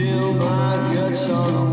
el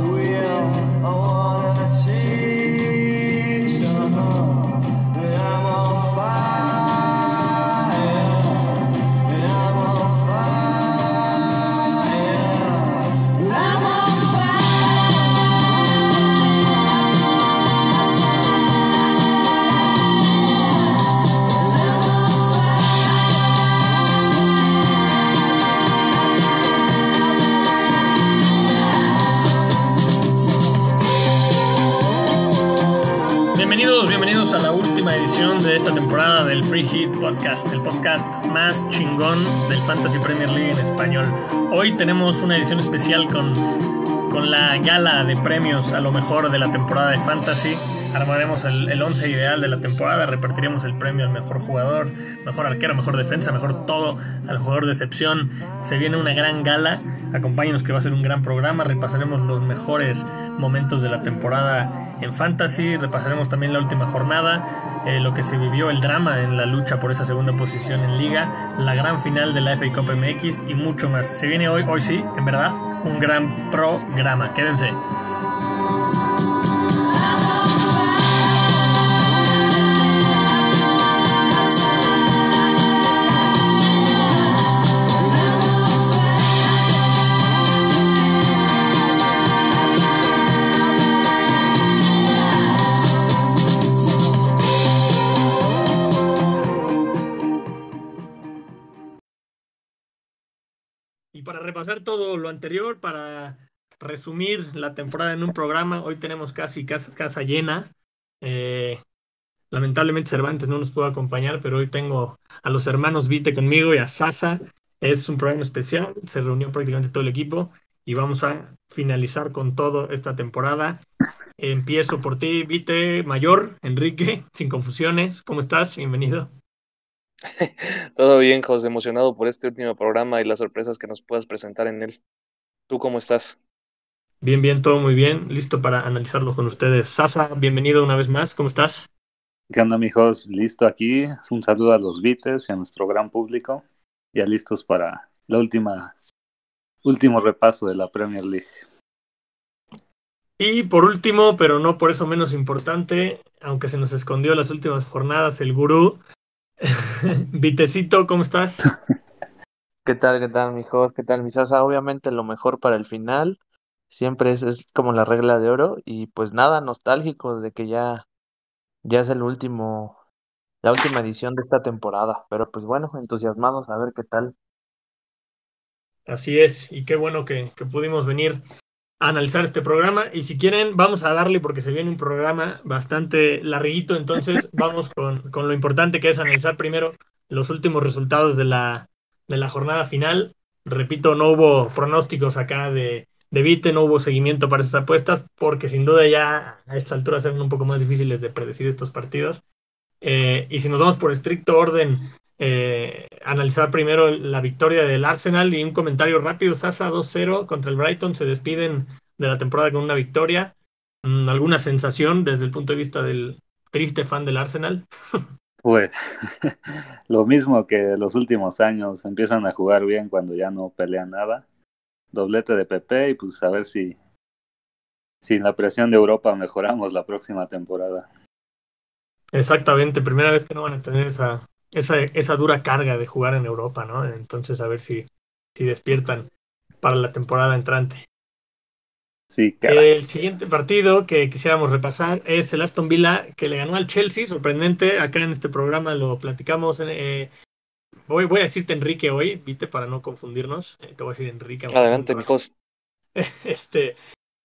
más chingón del Fantasy Premier League en español. Hoy tenemos una edición especial con, con la gala de premios a lo mejor de la temporada de Fantasy. Armaremos el, el once ideal de la temporada, repartiremos el premio al mejor jugador, mejor arquero, mejor defensa, mejor todo al jugador de excepción. Se viene una gran gala, acompáñenos que va a ser un gran programa, repasaremos los mejores momentos de la temporada en Fantasy, repasaremos también la última jornada, eh, lo que se vivió, el drama en la lucha por esa segunda posición en liga, la gran final de la FA Cup MX y mucho más. Se viene hoy, hoy sí, en verdad, un gran programa. Quédense. Todo lo anterior, para resumir la temporada en un programa, hoy tenemos casi casa, llena. Eh, lamentablemente Cervantes no nos pudo acompañar, pero hoy tengo a los hermanos Vite conmigo y a Sasa. Es un programa especial, se reunió prácticamente todo el equipo y vamos a finalizar con todo esta temporada. Empiezo por ti, Vite Mayor, Enrique, sin confusiones. ¿Cómo estás? Bienvenido. Todo bien, José, emocionado por este último programa y las sorpresas que nos puedas presentar en él. ¿Tú cómo estás? Bien, bien, todo muy bien. Listo para analizarlo con ustedes. Sasa, bienvenido una vez más. ¿Cómo estás? ¿Qué onda, mijos? Listo aquí. Un saludo a los Vites y a nuestro gran público. Ya listos para la última, último repaso de la Premier League. Y por último, pero no por eso menos importante, aunque se nos escondió las últimas jornadas, el gurú Vitecito, ¿cómo estás? ¿Qué tal, qué tal, mijos? ¿Qué tal, mi Sasa? Obviamente lo mejor para el final. Siempre es, es como la regla de oro. Y pues nada, nostálgicos de que ya, ya es el último, la última edición de esta temporada. Pero pues bueno, entusiasmados a ver qué tal. Así es, y qué bueno que, que pudimos venir analizar este programa. Y si quieren, vamos a darle porque se viene un programa bastante larguito. Entonces, vamos con, con, lo importante que es analizar primero los últimos resultados de la, de la jornada final. Repito, no hubo pronósticos acá de, de Vite, no hubo seguimiento para esas apuestas, porque sin duda ya a esta altura serán un poco más difíciles de predecir estos partidos. Eh, y si nos vamos por estricto orden, eh, analizar primero la victoria del Arsenal y un comentario rápido. Sasa 2-0 contra el Brighton. Se despiden de la temporada con una victoria. Mm, ¿Alguna sensación desde el punto de vista del triste fan del Arsenal? Pues lo mismo que los últimos años. Empiezan a jugar bien cuando ya no pelean nada. Doblete de PP y pues a ver si sin la presión de Europa mejoramos la próxima temporada. Exactamente, primera vez que no van a tener esa, esa, esa dura carga de jugar en Europa, ¿no? Entonces a ver si, si despiertan para la temporada entrante. Sí, El siguiente partido que quisiéramos repasar es el Aston Villa que le ganó al Chelsea, sorprendente. Acá en este programa lo platicamos. Eh, voy, voy a decirte Enrique hoy, viste, para no confundirnos. Eh, te voy a decir Enrique. Adelante, mijos. Este,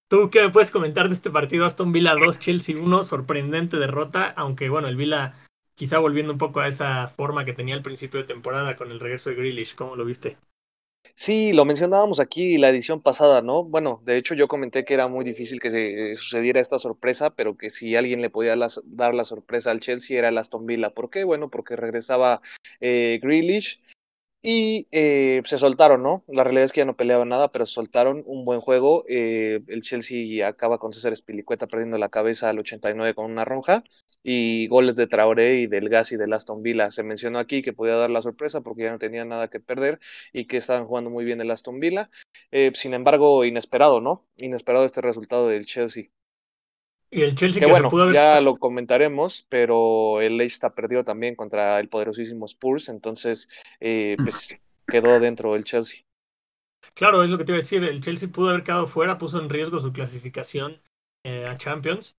¿Tú qué me puedes comentar de este partido? Aston Villa 2, Chelsea 1, sorprendente derrota, aunque bueno, el Villa quizá volviendo un poco a esa forma que tenía al principio de temporada con el regreso de Grealish, ¿cómo lo viste? Sí, lo mencionábamos aquí la edición pasada, ¿no? Bueno, de hecho yo comenté que era muy difícil que se sucediera esta sorpresa, pero que si alguien le podía dar la sorpresa al Chelsea era el Aston Villa. ¿Por qué? Bueno, porque regresaba eh, Grealish y eh, se soltaron, ¿no? La realidad es que ya no peleaban nada, pero soltaron un buen juego. Eh, el Chelsea acaba con César Espilicueta perdiendo la cabeza al 89 con una roja y goles de Traoré y del Gas y del Aston Villa. Se mencionó aquí que podía dar la sorpresa porque ya no tenía nada que perder y que estaban jugando muy bien el Aston Villa. Eh, sin embargo, inesperado, ¿no? Inesperado este resultado del Chelsea. Y el Chelsea que, que, bueno, se pudo haber... ya lo comentaremos, pero el Leicester perdió también contra el poderosísimo Spurs, entonces eh, pues quedó dentro el Chelsea. Claro, es lo que te iba a decir, el Chelsea pudo haber quedado fuera, puso en riesgo su clasificación eh, a Champions,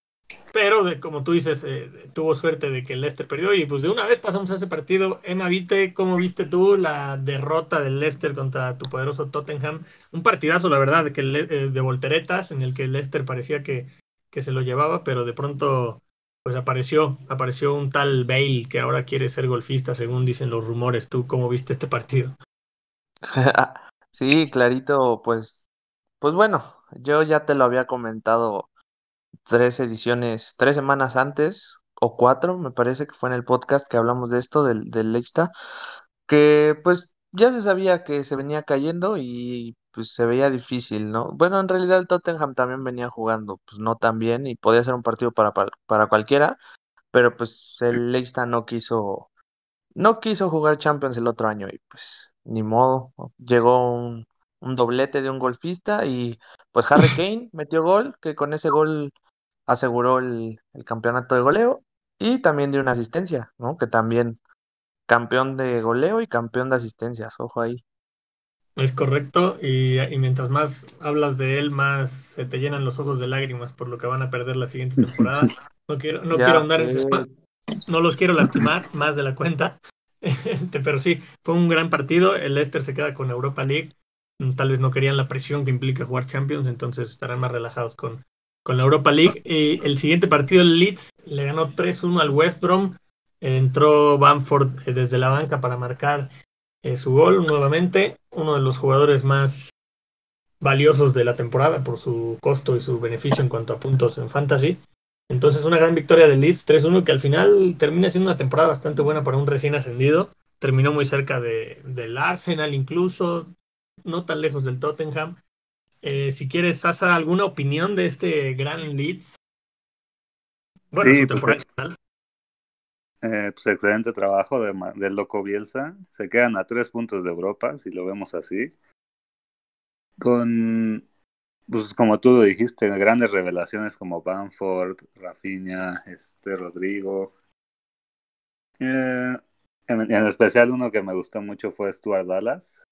pero de, como tú dices, eh, tuvo suerte de que el Leicester perdió y pues de una vez pasamos a ese partido. Emma, ¿viste cómo viste tú la derrota del Leicester contra tu poderoso Tottenham? Un partidazo, la verdad, de, que de volteretas en el que el Leicester parecía que que se lo llevaba, pero de pronto pues apareció, apareció un tal Bale que ahora quiere ser golfista, según dicen los rumores. ¿Tú cómo viste este partido? sí, clarito, pues, pues bueno, yo ya te lo había comentado tres ediciones, tres semanas antes, o cuatro, me parece que fue en el podcast que hablamos de esto, del, del Leicester, que pues ya se sabía que se venía cayendo y pues se veía difícil, ¿no? Bueno, en realidad el Tottenham también venía jugando, pues no tan bien y podía ser un partido para, para, para cualquiera, pero pues el Leicester no quiso, no quiso jugar Champions el otro año y pues ni modo, llegó un, un doblete de un golfista y pues Harry Kane metió gol, que con ese gol aseguró el, el campeonato de goleo y también dio una asistencia, ¿no? Que también campeón de goleo y campeón de asistencias, ojo ahí. Es correcto, y, y, mientras más hablas de él, más se te llenan los ojos de lágrimas por lo que van a perder la siguiente temporada. No quiero, no quiero andar en no los quiero lastimar más de la cuenta, este, pero sí, fue un gran partido. El Leicester se queda con Europa League. Tal vez no querían la presión que implica jugar Champions, entonces estarán más relajados con, con la Europa League. Y el siguiente partido, el Leeds, le ganó 3-1 al West Brom. Entró Bamford eh, desde la banca para marcar eh, su gol nuevamente, uno de los jugadores más valiosos de la temporada por su costo y su beneficio en cuanto a puntos en fantasy. Entonces una gran victoria del Leeds 3-1 que al final termina siendo una temporada bastante buena para un recién ascendido. Terminó muy cerca de, del Arsenal incluso, no tan lejos del Tottenham. Eh, si quieres, Sasa, ¿alguna opinión de este gran Leeds? Bueno, sí, su temporada pues, eh, pues excelente trabajo de, del Loco Bielsa. Se quedan a tres puntos de Europa, si lo vemos así. Con, pues como tú lo dijiste, grandes revelaciones como Bamford, Rafinha, este, Rodrigo. Eh, en, en, especial uno que me gustó mucho fue Stuart Dallas.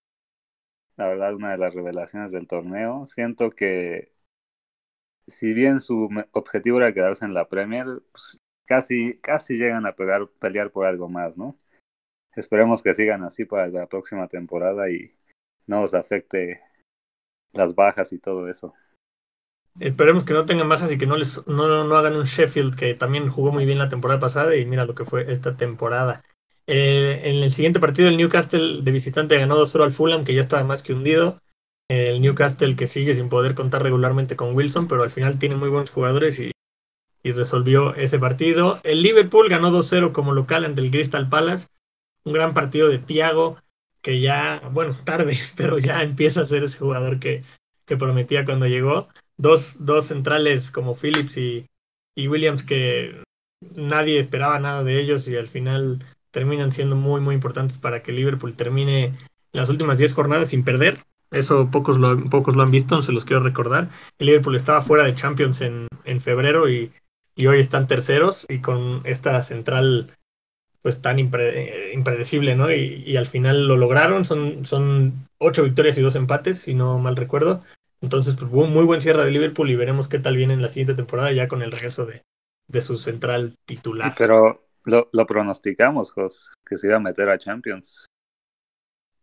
La verdad, una de las revelaciones del torneo. Siento que si bien su objetivo era quedarse en la Premier, pues, casi, casi llegan a pegar, pelear por algo más, ¿no? Esperemos que sigan así para la próxima temporada y no os afecte las bajas y todo eso. Esperemos que no tengan bajas y que no les no, no hagan un Sheffield que también jugó muy bien la temporada pasada y mira lo que fue esta temporada. Eh, en el siguiente partido el Newcastle de visitante ganó 2-0 al Fulham que ya estaba más que hundido. El Newcastle que sigue sin poder contar regularmente con Wilson, pero al final tiene muy buenos jugadores y y resolvió ese partido. El Liverpool ganó 2-0 como local ante el Crystal Palace. Un gran partido de Thiago, que ya, bueno, tarde, pero ya empieza a ser ese jugador que, que prometía cuando llegó. Dos, dos centrales como Phillips y, y Williams que nadie esperaba nada de ellos y al final terminan siendo muy, muy importantes para que Liverpool termine las últimas 10 jornadas sin perder. Eso pocos lo, pocos lo han visto, se los quiero recordar. El Liverpool estaba fuera de Champions en, en febrero y y hoy están terceros y con esta central pues tan impre impredecible, ¿no? Y, al final lo lograron, son, son ocho victorias y dos empates, si no mal recuerdo. Entonces, pues un muy buen cierre de Liverpool y veremos qué tal viene en la siguiente temporada ya con el regreso de, de su central titular. Pero lo, lo pronosticamos, Jos, que se iba a meter a Champions.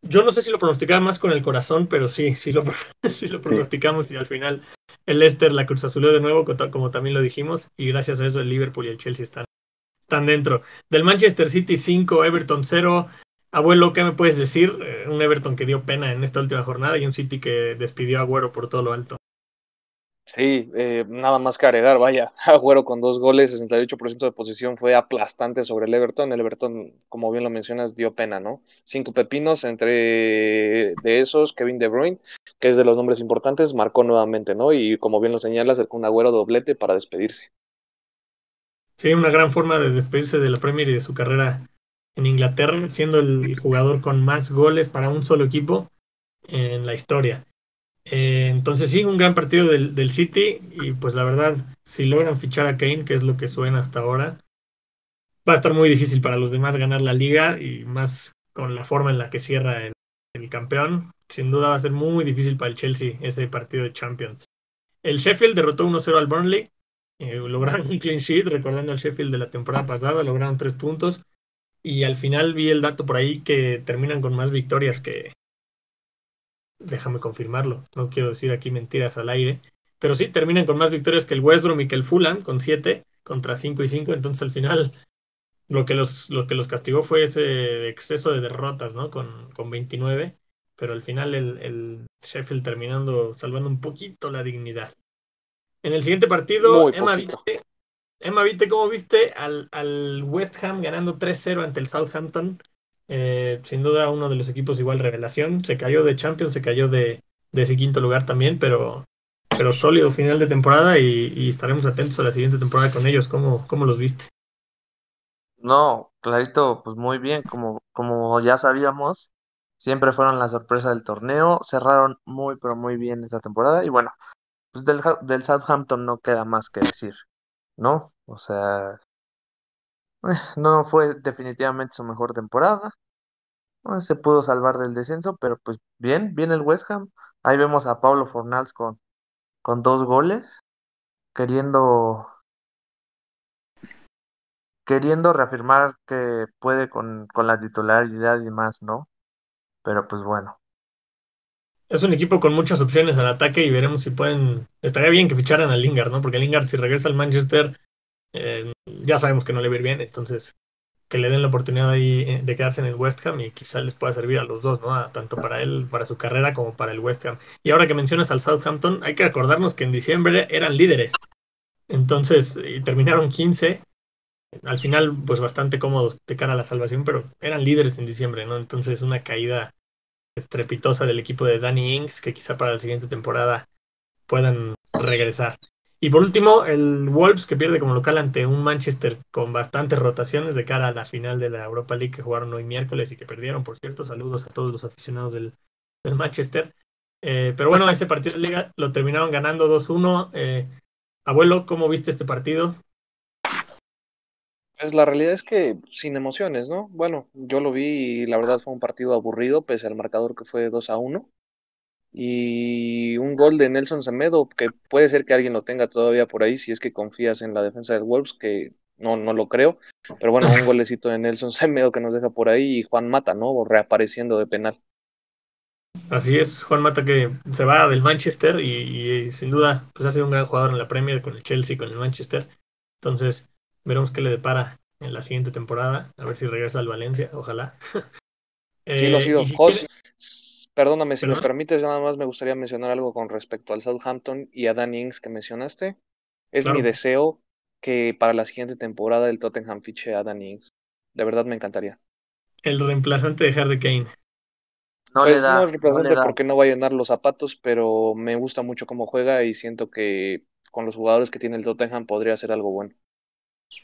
Yo no sé si lo pronosticaba más con el corazón, pero sí, sí lo, sí lo pronosticamos sí. y al final el Leicester la Cruz Azul de nuevo, como también lo dijimos, y gracias a eso el Liverpool y el Chelsea están, están dentro. Del Manchester City 5, Everton 0. Abuelo, ¿qué me puedes decir? Eh, un Everton que dio pena en esta última jornada y un City que despidió a Agüero por todo lo alto. Sí, eh, nada más que agregar, vaya, Agüero con dos goles, 68% de posición, fue aplastante sobre el Everton. El Everton, como bien lo mencionas, dio pena, ¿no? Cinco pepinos entre de esos, Kevin De Bruyne, que es de los nombres importantes, marcó nuevamente, ¿no? Y como bien lo señalas, con Agüero doblete para despedirse. Sí, una gran forma de despedirse de la Premier y de su carrera en Inglaterra, siendo el jugador con más goles para un solo equipo en la historia. Eh, entonces sí, un gran partido del, del, City y pues la verdad, si logran fichar a Kane, que es lo que suena hasta ahora, va a estar muy difícil para los demás ganar la liga y más con la forma en la que cierra el, el campeón. Sin duda va a ser muy difícil para el Chelsea ese partido de Champions. El Sheffield derrotó 1-0 al Burnley. Eh, lograron un clean sheet, recordando al Sheffield de la temporada pasada, lograron tres puntos. Y al final vi el dato por ahí que terminan con más victorias que, déjame confirmarlo, no quiero decir aquí mentiras al aire, pero sí, terminan con más victorias que el West Brom y que el Fulham, con 7 contra 5 y 5, entonces al final lo que los, lo que los castigó fue ese exceso de derrotas, ¿no? Con, con 29, pero al final el, el, Sheffield terminando salvando un poquito la dignidad. En el siguiente partido, Emma Vite, Emma Vite, ¿cómo viste al, al West Ham ganando 3-0 ante el Southampton? Eh, sin duda uno de los equipos igual revelación. Se cayó de Champions, se cayó de, de ese quinto lugar también, pero, pero sólido final de temporada y, estaremos atentos a la siguiente temporada con ellos. ¿Cómo, cómo los viste? No, clarito, pues muy bien, como, como ya sabíamos, siempre fueron la sorpresa del torneo, cerraron muy, pero muy bien esta temporada y bueno, pues del, del Southampton no queda más que decir, ¿no? O sea, eh, no fue definitivamente su mejor temporada. No se pudo salvar del descenso, pero pues bien, bien el West Ham. Ahí vemos a Pablo Fornals con, con dos goles, queriendo queriendo reafirmar que puede con, con la titularidad y más, ¿no? Pero pues bueno. Es un equipo con muchas opciones al ataque y veremos si pueden. Estaría bien que ficharan a Lingard, ¿no? Porque Lingard, si regresa al Manchester, eh, ya sabemos que no le va a ir bien, entonces que le den la oportunidad ahí eh, de quedarse en el West Ham y quizá les pueda servir a los dos, ¿no? tanto para él, para su carrera, como para el West Ham. Y ahora que mencionas al Southampton, hay que acordarnos que en diciembre eran líderes. Entonces, y terminaron 15. Al final, pues bastante cómodos de cara a la salvación, pero eran líderes en diciembre, ¿no? Entonces, una caída estrepitosa del equipo de Danny Ings, que quizá para la siguiente temporada puedan regresar. Y por último, el Wolves que pierde como local ante un Manchester con bastantes rotaciones de cara a la final de la Europa League que jugaron hoy miércoles y que perdieron, por cierto. Saludos a todos los aficionados del, Manchester. Eh, pero bueno, ese partido de liga lo terminaron ganando 2-1. Eh, abuelo, ¿cómo viste este partido? Pues la realidad es que sin emociones, ¿no? Bueno, yo lo vi y la verdad fue un partido aburrido, pese al marcador que fue 2 a 1 y un gol de Nelson Semedo, que puede ser que alguien lo tenga todavía por ahí si es que confías en la defensa del Wolves, que no, no lo creo, pero bueno, un golecito de Nelson Semedo que nos deja por ahí y Juan Mata, ¿no? Reapareciendo de penal. Así es, Juan Mata que se va del Manchester y, sin duda pues ha sido un gran jugador en la Premier con el Chelsea, con el Manchester. Entonces, veremos qué le depara en la siguiente temporada, a ver si regresa al Valencia, ojalá. sí, lo ha sido. Perdóname, si me permites, nada más me gustaría mencionar algo con respecto al Southampton y a Dan Ings que mencionaste. Es mi deseo que para la siguiente temporada el Tottenham fiche a Dan Ings. De verdad me encantaría. El reemplazante de Harry Kane. No pues no es reemplazante porque no va a llenar los zapatos, pero me gusta mucho cómo juega y siento que con los jugadores que tiene el Tottenham podría ser algo bueno.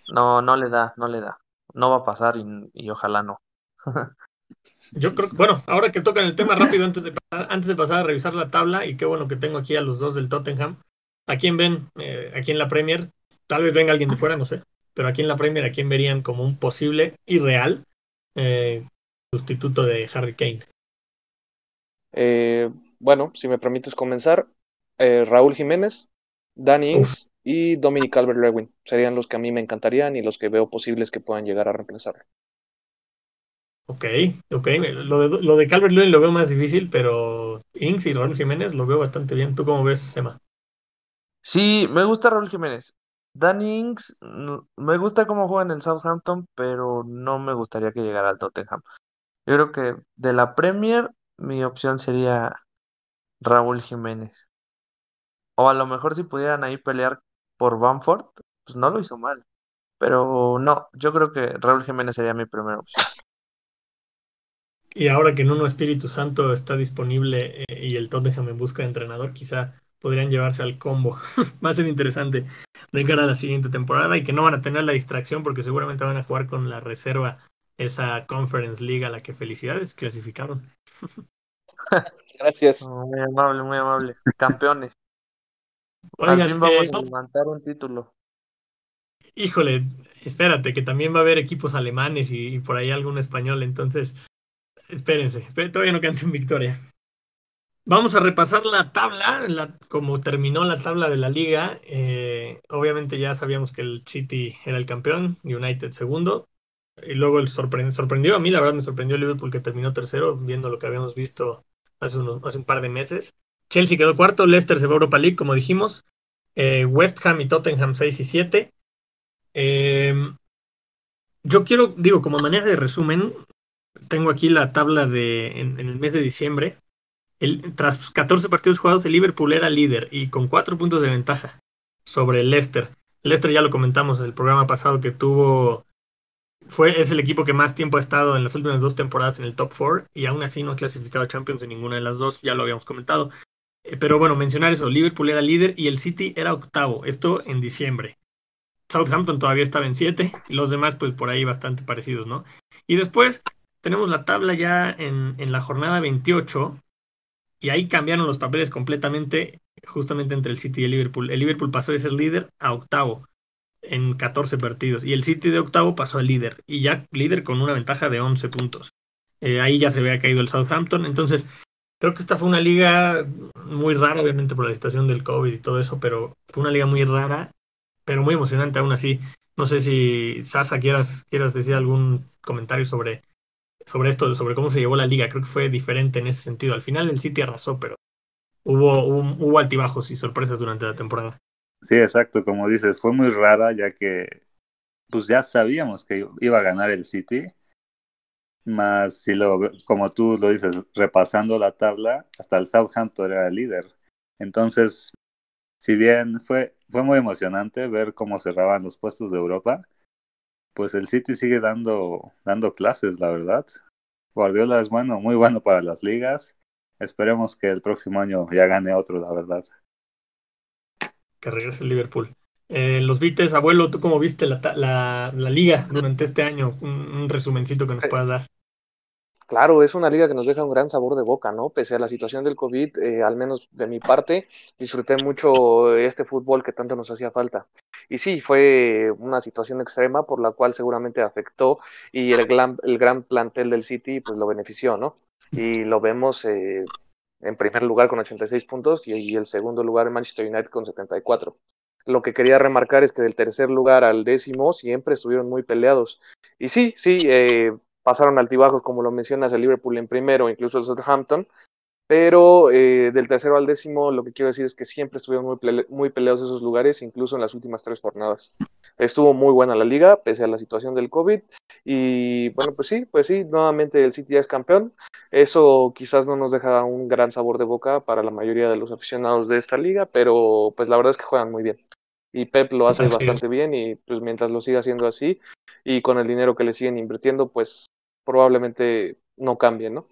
No, no le da, no le da. No va a pasar y, y ojalá no. Yo creo que, bueno, ahora que tocan el tema rápido antes de, pasar, antes de pasar a revisar la tabla, y qué bueno que tengo aquí a los dos del Tottenham. ¿A quién ven eh, aquí en la Premier? Tal vez venga alguien de fuera, no sé. Pero aquí en la Premier, ¿a quién verían como un posible y real eh, sustituto de Harry Kane? Eh, bueno, si me permites comenzar, Raúl Jiménez, Danny Ings y Dominic Calvert-Lewin serían los que a mí me encantarían y los que veo posibles que puedan llegar a reemplazarlo. Ok, ok. Lo de, lo de Calvert Lewin lo veo más difícil, pero Inks y Raúl Jiménez lo veo bastante bien. ¿Tú cómo ves, Sema? Sí, me gusta Raúl Jiménez. Danny Inks, me gusta cómo juega en el Southampton, pero no me gustaría que llegara al Tottenham. Yo creo que de la Premier, mi opción sería Raúl Jiménez. O a lo mejor si pudieran ahí pelear por Bamford, pues no lo hizo mal. Pero no, yo creo que Raúl Jiménez sería mi primera opción. Y ahora que Nuno Espíritu Santo está disponible eh, y el Tottenham en busca de entrenador, quizá podrían llevarse al combo. Va a ser interesante de cara a la siguiente temporada y que no van a tener la distracción porque seguramente van a jugar con la reserva esa Conference League a la que felicidades clasificaron. Gracias. Muy amable, muy amable. Campeones. Oigan, fin vamos eh, a levantar un título. híjole, espérate, que también va a haber equipos alemanes y, y por ahí algún español, entonces espérense, espé- todavía no canten victoria. Vamos a repasar la tabla, la, como terminó la tabla de la liga. eh, obviamente ya sabíamos que el City era el campeón, United segundo. Y luego el sorpre- sorprendió, a mí la verdad me sorprendió Liverpool que terminó tercero, viendo lo que habíamos visto hace un par de meses. Chelsea quedó cuarto, Leicester se va a Europa League, como dijimos. Eh, West Ham y Tottenham 6 y 7. Eh, yo quiero, digo, como manera de resumen, tengo aquí la tabla de en, el mes de diciembre. El, tras 14 partidos jugados, el Liverpool era líder y con 4 puntos de ventaja sobre el Leicester. Leicester ya lo comentamos en el programa pasado que tuvo. Fue, es el equipo que más tiempo ha estado en las últimas dos temporadas en el top 4 y aún así no ha clasificado a Champions en ninguna de las dos, ya lo habíamos comentado. Eh, Pero bueno, mencionar eso, Liverpool era líder y el City era octavo, esto en diciembre. Southampton todavía estaba en 7 y los demás pues por ahí bastante parecidos, ¿no? Y después tenemos la tabla ya en, en la jornada 28 y ahí cambiaron los papeles completamente justamente entre el City y el Liverpool. El Liverpool pasó de ser líder a octavo en 14 partidos y el City de octavo pasó a líder y ya líder con una ventaja de 11 puntos. Eh, ahí ya se había caído el Southampton, entonces creo que esta fue una liga muy rara, obviamente por la situación del COVID y todo eso, pero fue una liga muy rara, pero muy emocionante aún así. No sé si Sasa quieras, quieras decir algún comentario sobre, sobre esto, sobre cómo se llevó la liga. Creo que fue diferente en ese sentido. Al final el City arrasó, pero hubo, hubo, hubo altibajos y sorpresas durante la temporada. Sí, exacto, como dices, fue muy rara ya que pues ya sabíamos que iba a ganar el City, más si lo, como tú lo dices, repasando la tabla, hasta el Southampton era el líder. Entonces, si bien fue, fue muy emocionante ver cómo cerraban los puestos de Europa, pues el City sigue dando, dando clases, la verdad. Guardiola es bueno, muy bueno para las ligas. Esperemos que el próximo año ya gane otro, la verdad. Que regrese el Liverpool. Eh, los Vites, abuelo, ¿tú cómo viste la, la, la liga durante este año? Un, un, resumencito que nos puedas dar. Claro, es una liga que nos deja un gran sabor de boca, ¿no? Pese a la situación del COVID, eh, al menos de mi parte, disfruté mucho este fútbol que tanto nos hacía falta. Y sí, fue una situación extrema por la cual seguramente afectó y el gran, el gran plantel del City pues lo benefició, ¿no? Y lo vemos eh, en primer lugar con 86 puntos y, y el segundo lugar en Manchester United con 74 lo que quería remarcar es que del tercer lugar al décimo siempre estuvieron muy peleados. Y sí, sí, eh, pasaron altibajos, como lo mencionas, el Liverpool en primero, incluso el Southampton, pero eh, del tercero al décimo lo que quiero decir es que siempre estuvieron muy, pele muy peleados esos lugares, incluso en las últimas tres jornadas. Estuvo muy buena la liga, pese a la situación del COVID, y bueno, pues sí, pues sí, nuevamente el City ya es campeón. Eso quizás no nos deja un gran sabor de boca para la mayoría de los aficionados de esta liga, pero pues la verdad es que juegan muy bien y Pep lo hace así bastante es. bien y pues mientras lo siga haciendo así y con el dinero que le siguen invirtiendo pues probablemente no cambie, ¿no?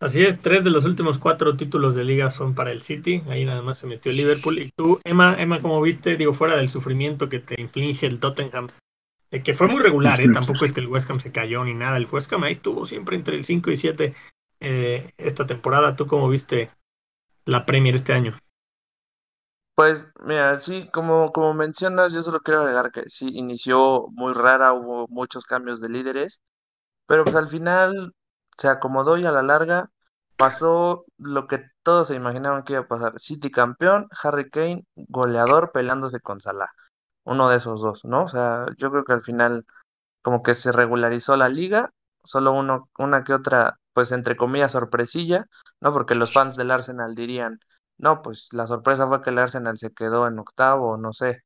Así es, tres de los últimos cuatro títulos de liga son para el City, ahí nada más se metió Liverpool y tú, Emma, Emma, como viste, digo, fuera del sufrimiento que te inflige el Tottenham, eh, que fue muy regular, ¿eh? tampoco es que el West Ham se cayó ni nada, el West Ham ahí estuvo siempre entre el 5 y 7 eh, esta temporada, ¿tú cómo viste la Premier este año? Pues mira, sí, como, como mencionas, yo solo quiero agregar que sí, inició muy rara, hubo muchos cambios de líderes, pero pues al final se acomodó y a la larga pasó lo que todos se imaginaban que iba a pasar. City campeón, Harry Kane goleador peleándose con Salah, uno de esos dos, ¿no? O sea, yo creo que al final como que se regularizó la liga, solo uno, una que otra, pues entre comillas, sorpresilla, ¿no? Porque los fans del Arsenal dirían no, pues la sorpresa fue que el Arsenal se quedó en octavo, no sé,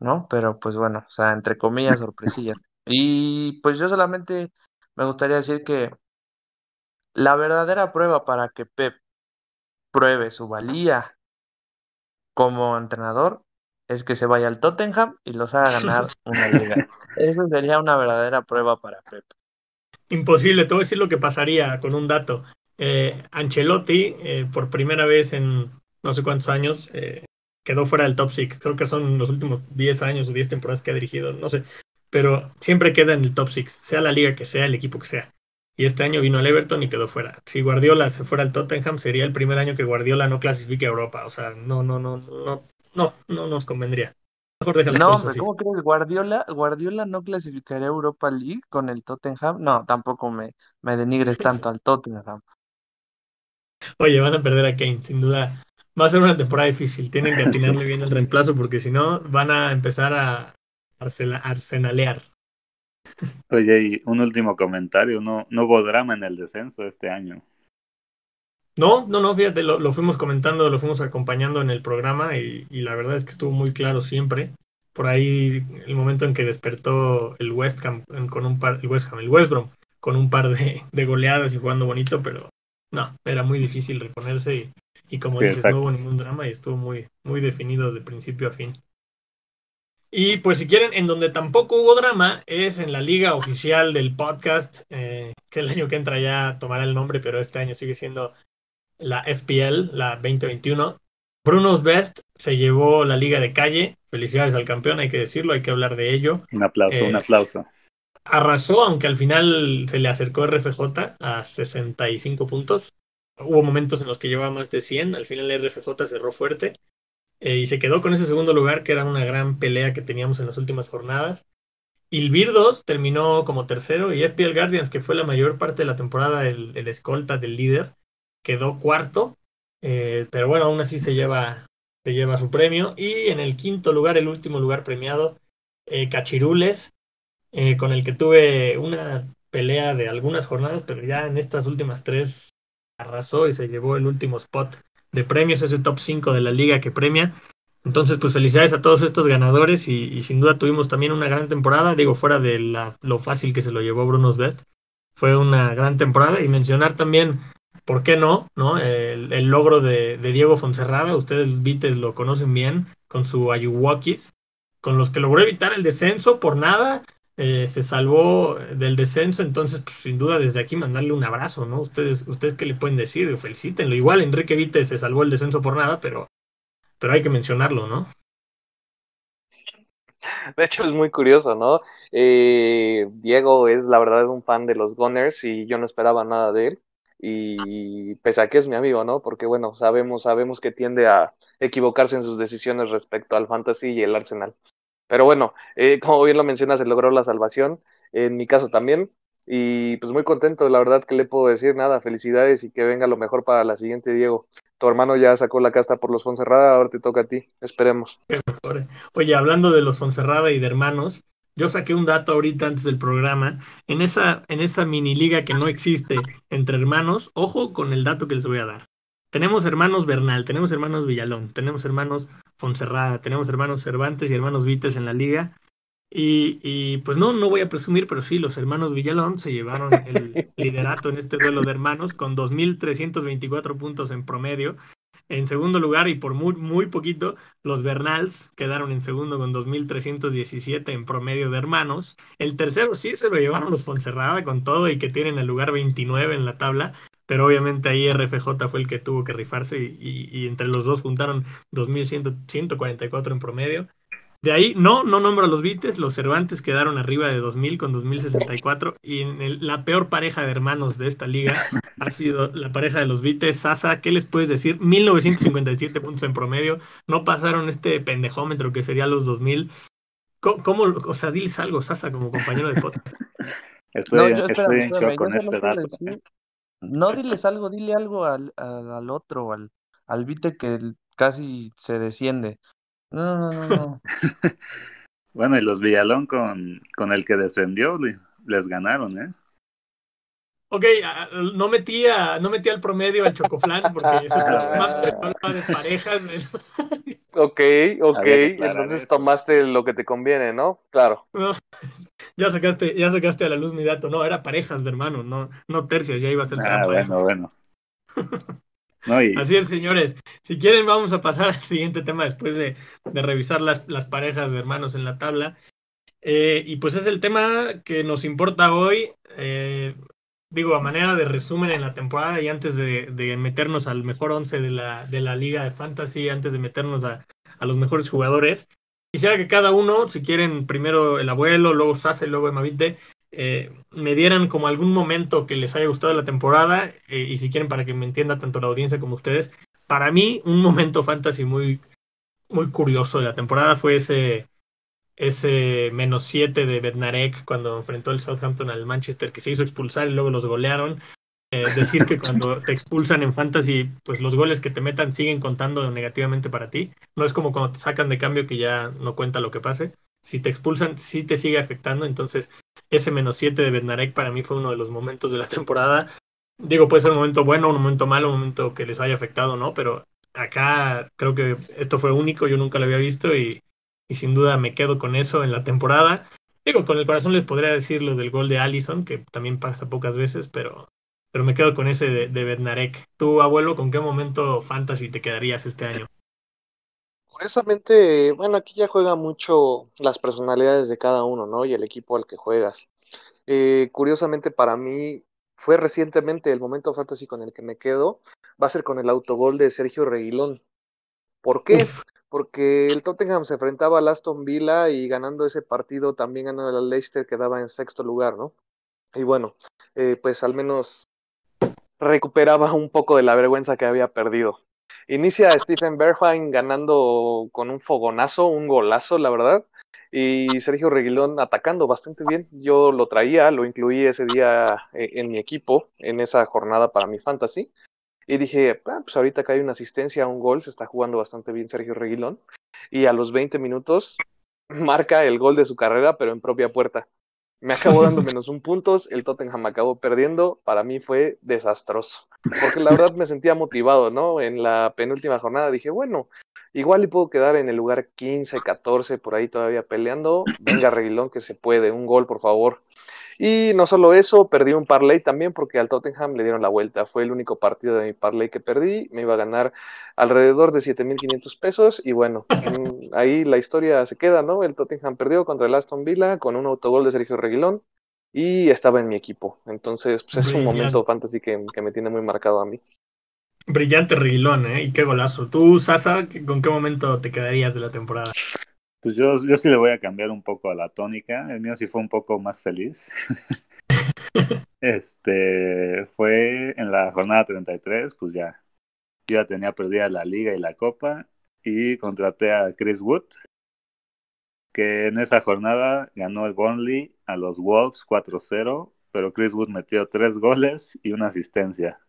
¿no? Pero pues bueno, o sea, entre comillas, sorpresillas. Y pues yo solamente me gustaría decir que la verdadera prueba para que Pep pruebe su valía como entrenador es que se vaya al Tottenham y los haga ganar una liga. Esa sería una verdadera prueba para Pep. Imposible, te voy a decir lo que pasaría con un dato. Eh, Ancelotti, eh, por primera vez en no sé cuántos años, eh, quedó fuera del top 6. Creo que son los últimos 10 años o 10 temporadas que ha dirigido, no sé. Pero siempre queda en el top 6, sea la liga que sea, el equipo que sea. Y este año vino al Everton y quedó fuera. Si Guardiola se fuera al Tottenham, sería el primer año que Guardiola no clasifique a Europa. O sea, no, no, no, no, no, no nos convendría. Mejor no, hombre, ¿cómo crees? Guardiola, Guardiola no clasificaría a Europa League con el Tottenham. No, tampoco me, me denigres tanto al Tottenham. Oye, van a perder a Kane, sin duda. Va a ser una temporada difícil. Tienen que atinarle bien el reemplazo porque si no van a empezar a arsenalear. Oye, y un último comentario. No, no hubo drama en el descenso este año. No, no, no, fíjate, lo, fuimos comentando, lo fuimos acompañando en el programa y, la verdad es que estuvo muy claro siempre. Por ahí el momento en que despertó el West Ham con un par, el West Ham, el West Brom, con un par de, de goleadas y jugando bonito, pero no, era muy difícil reponerse y, como dices, no hubo ningún drama y estuvo muy, muy definido de principio a fin. Y pues si quieren, en donde tampoco hubo drama es en la liga oficial del podcast, eh, que el año que entra ya tomará el nombre, pero este año sigue siendo la FPL, la 2021. Bruno's Best se llevó la liga de calle. Felicidades al campeón, hay que decirlo, hay que hablar de ello. Un aplauso, un eh, aplauso arrasó, aunque al final se le acercó RFJ a 65 puntos. Hubo momentos en los que llevaba más de 100, al final RFJ cerró fuerte eh, y se quedó con ese segundo lugar, que era una gran pelea que teníamos en las últimas jornadas. Ilvir 2 terminó como tercero y FPL Guardians, que fue la mayor parte de la temporada el, escolta del líder, quedó cuarto, eh, pero bueno, aún así se lleva, se lleva su premio. Y en el quinto lugar, el último lugar premiado, eh, Cachirules, con el que tuve una pelea de algunas jornadas, pero ya en estas últimas tres arrasó y se llevó el último spot de premios, ese top 5 de la liga que premia. Entonces, pues felicidades a todos estos ganadores y, sin duda tuvimos también una gran temporada, digo, fuera de la, lo fácil que se lo llevó Bruno's Best. Fue una gran temporada y mencionar también, ¿por qué no? no? El, logro de, Diego Fonserrada, ustedes Vites lo conocen bien, con su Ayuwakis, con los que logró evitar el descenso por nada eh, se salvó del descenso, entonces pues, sin duda desde aquí mandarle un abrazo, ¿no? Ustedes, ustedes qué le pueden decir, felicítenlo. Igual Enrique Vite se salvó el descenso por nada, pero, pero hay que mencionarlo, ¿no? De hecho es muy curioso, ¿no? Eh, Diego es la verdad un fan de los Gunners y yo no esperaba nada de él. Y pese a que es mi amigo, ¿no? Porque bueno, sabemos, sabemos que tiende a equivocarse en sus decisiones respecto al fantasy y el Arsenal. Pero bueno, eh, como bien lo mencionas, se logró la salvación, en mi caso también, y pues muy contento, la verdad que le puedo decir nada, felicidades y que venga lo mejor para la siguiente, Diego. Tu hermano ya sacó la casta por los Fonserrada, ahora te toca a ti, esperemos. Oye, hablando de los Fonserrada y de hermanos, yo saqué un dato ahorita antes del programa, en esa, en esa mini liga que no existe entre hermanos, ojo con el dato que les voy a dar. Tenemos hermanos Bernal, tenemos hermanos Villalón, tenemos hermanos Fonserrada, tenemos hermanos Cervantes y hermanos Vites en la liga. Y, pues no, no voy a presumir, pero sí, los hermanos Villalón se llevaron el liderato en este duelo de hermanos con 2.324 puntos en promedio. En segundo lugar, y por muy, muy poquito, los Bernals quedaron en segundo con 2.317 en promedio de hermanos. El tercero sí se lo llevaron los Fonserrada con todo y que tienen el lugar 29 en la tabla pero obviamente ahí RFJ fue el que tuvo que rifarse y, entre los dos juntaron 2.144 en promedio. De ahí, no, no nombro a los Vites, los Cervantes quedaron arriba de 2.000 con 2.064 y en la peor pareja de hermanos de esta liga ha sido la pareja de los Vites, Sasa, ¿qué les puedes decir? 1.957 puntos en promedio, no pasaron este pendejómetro que sería los 2.000. ¿Cómo, ¿Cómo, o sea, diles algo, Sasa, como compañero de podcast? Estoy, estoy en shock con este dato. No diles algo, dile algo al, al, otro, al, al Vite que casi se desciende. No, no, no, no. bueno, y los Villalón con, con el que descendió les ganaron, ¿eh? Ok, no metía, no metía el promedio al Chocoflan porque eso es de parejas. ok, ok, entonces tomaste lo que te conviene, ¿no? Claro. ya sacaste, ya sacaste a la luz mi dato, no, era parejas de hermano, no, no tercios, ya iba a ser ah, bueno, bueno. Así es, señores. Si quieren, vamos a pasar al siguiente tema después de, revisar las, las, parejas de hermanos en la tabla. Eh, y pues es el tema que nos importa hoy. Eh, digo, a manera de resumen en la temporada y antes de, meternos al mejor once de la, de la liga de fantasy, antes de meternos a, los mejores jugadores, quisiera que cada uno, si quieren, primero el abuelo, luego Sase, luego Emavite, eh, me dieran como algún momento que les haya gustado la temporada eh, y si quieren para que me entienda tanto la audiencia como ustedes. Para mí, un momento fantasy muy, muy curioso de la temporada fue ese ese menos 7 de Bednarek cuando enfrentó el Southampton al Manchester, que se hizo expulsar y luego los golearon. Eh, decir que cuando te expulsan en fantasy, pues los goles que te metan siguen contando negativamente para ti. No es como cuando te sacan de cambio que ya no cuenta lo que pase. Si te expulsan, sí te sigue afectando. Entonces, ese menos 7 de Bednarek para mí fue uno de los momentos de la temporada. Digo, puede ser un momento bueno, un momento malo, un momento que les haya afectado, ¿no? Pero acá creo que esto fue único, yo nunca lo había visto y y sin duda me quedo con eso en la temporada. Digo, con el corazón les podría decir lo del gol de Allison, que también pasa pocas veces, pero, pero me quedo con ese de, de Bednarek. ¿Tú, abuelo, con qué momento fantasy te quedarías este año? Curiosamente, bueno, aquí ya juega mucho las personalidades de cada uno, ¿no? Y el equipo al que juegas. Eh, curiosamente para mí fue recientemente el momento fantasy con el que me quedo, va a ser con el autogol de Sergio Reguilón. ¿Por qué? Porque el Tottenham se enfrentaba al Aston Villa y ganando ese partido también ganó el Leicester quedaba en sexto lugar, ¿no? Y bueno, eh, pues al menos recuperaba un poco de la vergüenza que había perdido. Inicia Stephen Bergwijn ganando con un fogonazo, un golazo, la verdad. Y Sergio Reguilón atacando bastante bien. Yo lo traía, lo incluí ese día eh, en mi equipo, en esa jornada para mi fantasy. Y dije, ah, pues ahorita que hay una asistencia, un gol, se está jugando bastante bien Sergio Reguilón. Y a los 20 minutos marca el gol de su carrera, pero en propia puerta. Me acabó dando menos un puntos, el Tottenham acabó perdiendo, para mí fue desastroso, porque la verdad me sentía motivado, ¿no? En la penúltima jornada dije, bueno, igual y puedo quedar en el lugar 15, 14, por ahí todavía peleando, venga Reguilón que se puede, un gol por favor. Y no solo eso, perdí un parlay también porque al Tottenham le dieron la vuelta. Fue el único partido de mi parlay que perdí. Me iba a ganar alrededor de 7.500 pesos. Y bueno, ahí la historia se queda, ¿no? El Tottenham perdió contra el Aston Villa con un autogol de Sergio Reguilón y estaba en mi equipo. Entonces, pues es un momento fantasy que, que me tiene muy marcado a mí. Brillante Reguilón, ¿eh? Y qué golazo. Tú, Sasa, ¿con qué momento te quedarías de la temporada? Pues yo, yo sí le voy a cambiar un poco a la tónica. El mío sí fue un poco más feliz. este fue en la jornada 33, pues ya, ya tenía perdida la liga y la copa y contraté a Chris Wood, que en esa jornada ganó el Burnley a los Wolves 4-0, pero Chris Wood metió tres goles y una asistencia.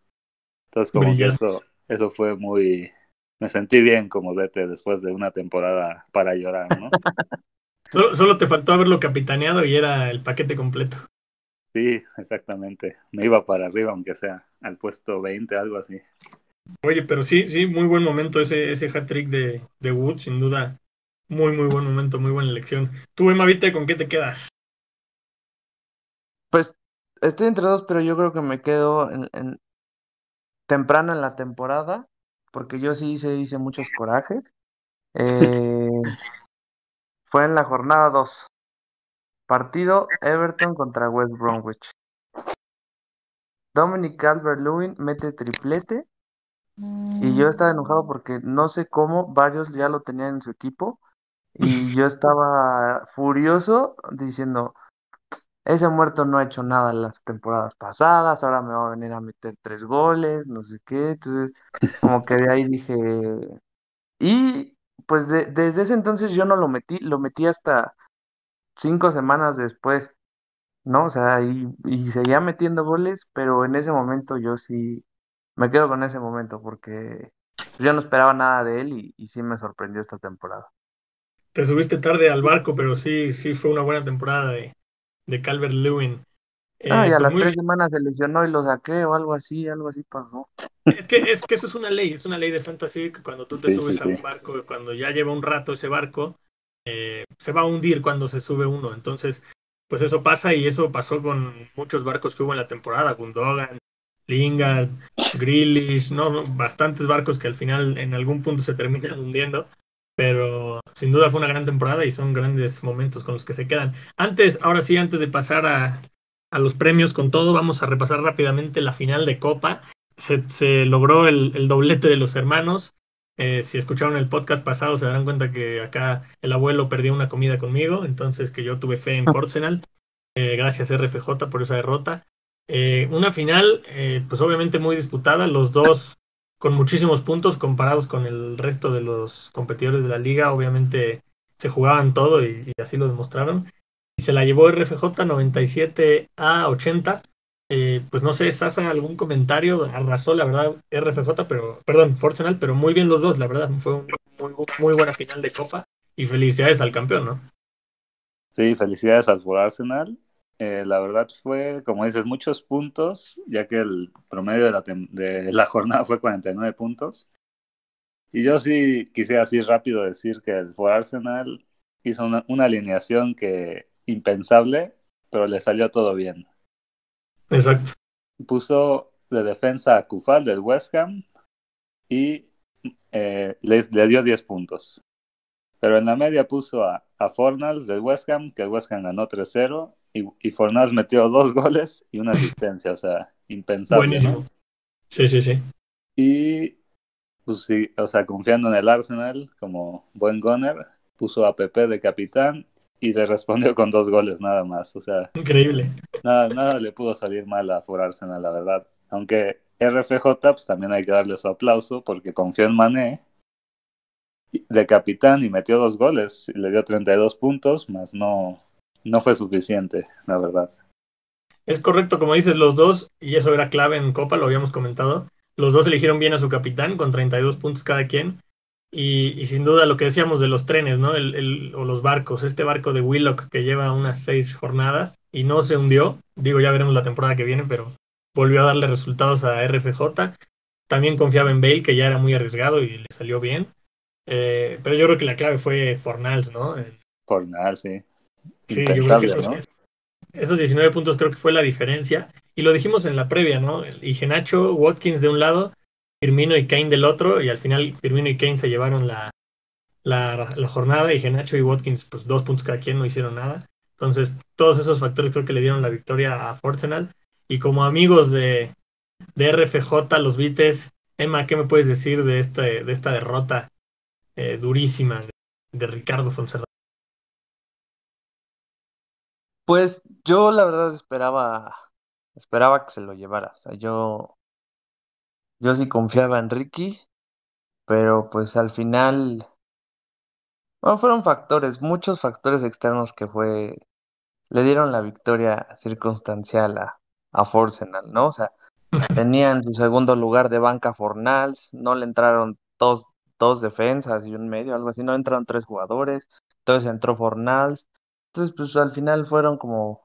Entonces como que eso, eso fue muy, me sentí bien como vete después de una temporada para llorar, ¿no? solo, te faltó haberlo capitaneado y era el paquete completo. Sí, exactamente. Me iba para arriba, aunque sea al puesto 20, algo así. Oye, pero sí, sí, muy buen momento ese, ese hat-trick de, de Wood, sin duda. Muy, muy buen momento, muy buena elección. Tú, Emma Vite, ¿con qué te quedas? Pues estoy entre dos, pero yo creo que me quedo en, temprano en la temporada porque yo sí hice, hice muchos corajes. Eh, fue en la jornada 2. Partido Everton contra West Bromwich. Dominic Calvert-Lewin mete triplete y yo estaba enojado porque no sé cómo varios ya lo tenían en su equipo y yo estaba furioso diciendo, ese muerto no ha hecho nada las temporadas pasadas, ahora me va a venir a meter tres goles, no sé qué. Entonces, como que de ahí dije. Y pues desde ese entonces yo no lo metí, lo metí hasta cinco semanas después, ¿no? O sea, y, y seguía metiendo goles, pero en ese momento yo sí me quedo con ese momento porque yo no esperaba nada de él y, y sí me sorprendió esta temporada. Te subiste tarde al barco, pero sí, sí fue una buena temporada de, de Calvert Lewin. ah, y a pues las tres semanas se lesionó y lo saqué o algo así, algo así pasó. Es que, es que eso es una ley, es una ley de fantasy que cuando tú te subes a un barco, cuando ya lleva un rato ese barco, eh, se va a hundir cuando se sube uno. Entonces, pues eso pasa y eso pasó con muchos barcos que hubo en la temporada, Gundogan, Lingard, Grealish, no, bastantes barcos que al final en algún punto se terminan hundiendo, pero sin duda fue una gran temporada y son grandes momentos con los que se quedan. Antes, ahora sí, antes de pasar a, a los premios con todo, vamos a repasar rápidamente la final de Copa. Se, se logró el, el, doblete de los hermanos. Eh, si escucharon el podcast pasado se darán cuenta que acá el abuelo perdió una comida conmigo, entonces que yo tuve fe en Arsenal. Eh, gracias RFJ por esa derrota. Eh, una final, eh, pues obviamente muy disputada, los dos con muchísimos puntos comparados con el resto de los competidores de la liga, obviamente se jugaban todo y, así lo demostraron. Y se la llevó RFJ 97 a 80. Eh, pues no sé, Sasa, algún comentario, arrasó la verdad RFJ, pero, perdón, Forsenal, pero muy bien los dos, la verdad, fue una muy, muy buena final de Copa y felicidades al campeón, ¿no? Sí, felicidades al Arsenal. Eh, la verdad fue, como dices, muchos puntos, ya que el promedio de la, de la jornada fue 49 puntos. Y yo sí quisiera así rápido decir que el For Arsenal hizo una, una, alineación que impensable, pero le salió todo bien. Exacto. Puso de defensa a Kufal del West Ham y eh, le, le, dio 10 puntos. Pero en la media puso a, a Fornals del West Ham, que el West Ham ganó 3-0 y, y Fornals metió dos goles y una asistencia, o sea, impensable. Buenísimo. ¿no? Sí, sí, sí. Y, pues sí, o sea, confiando en el Arsenal como buen goner, puso a Pepe de capitán y le respondió con dos goles nada más, o sea. Increíble. Nada, nada le pudo salir mal a For Arsenal, la verdad. Aunque RFJ, pues también hay que darle su aplauso porque confió en Mané de capitán y metió dos goles y le dio 32 puntos, más no, no fue suficiente, la verdad. Es correcto, como dices, los dos, y eso era clave en Copa, lo habíamos comentado, los dos eligieron bien a su capitán con 32 puntos cada quien. Y, y sin duda lo que decíamos de los trenes, ¿no? El, el, o los barcos, este barco de Willock que lleva unas seis jornadas y no se hundió, digo, ya veremos la temporada que viene, pero volvió a darle resultados a RFJ. También confiaba en Bale, que ya era muy arriesgado y le salió bien. Eh, pero yo creo que la clave fue Fornals, ¿no? Fornals, sí. Sí, yo creo que esos, ¿no? esos, 19 puntos creo que fue la diferencia. Y lo dijimos en la previa, ¿no? Y Genacho, Watkins de un lado, Firmino y Kane del otro, y al final Firmino y Kane se llevaron la, la, la jornada, y Genacho y Watkins, pues dos puntos cada quien, no hicieron nada. Entonces, todos esos factores creo que le dieron la victoria a Forsenal. Y como amigos de, de RFJ, los Vites, Emma, ¿qué me puedes decir de, este, de esta derrota eh, durísima de, de Ricardo Fonserrada? Pues yo la verdad esperaba, esperaba que se lo llevara. O sea, yo, yo sí confiaba en Ricky, pero pues al final, bueno, fueron factores, muchos factores externos que fue, le dieron la victoria circunstancial a, a Forsenal, ¿no? O sea, tenían su segundo lugar de banca Fornals, no le entraron dos, dos defensas y un medio, algo así, no entraron tres jugadores, entonces entró Fornals. Entonces, pues al final fueron como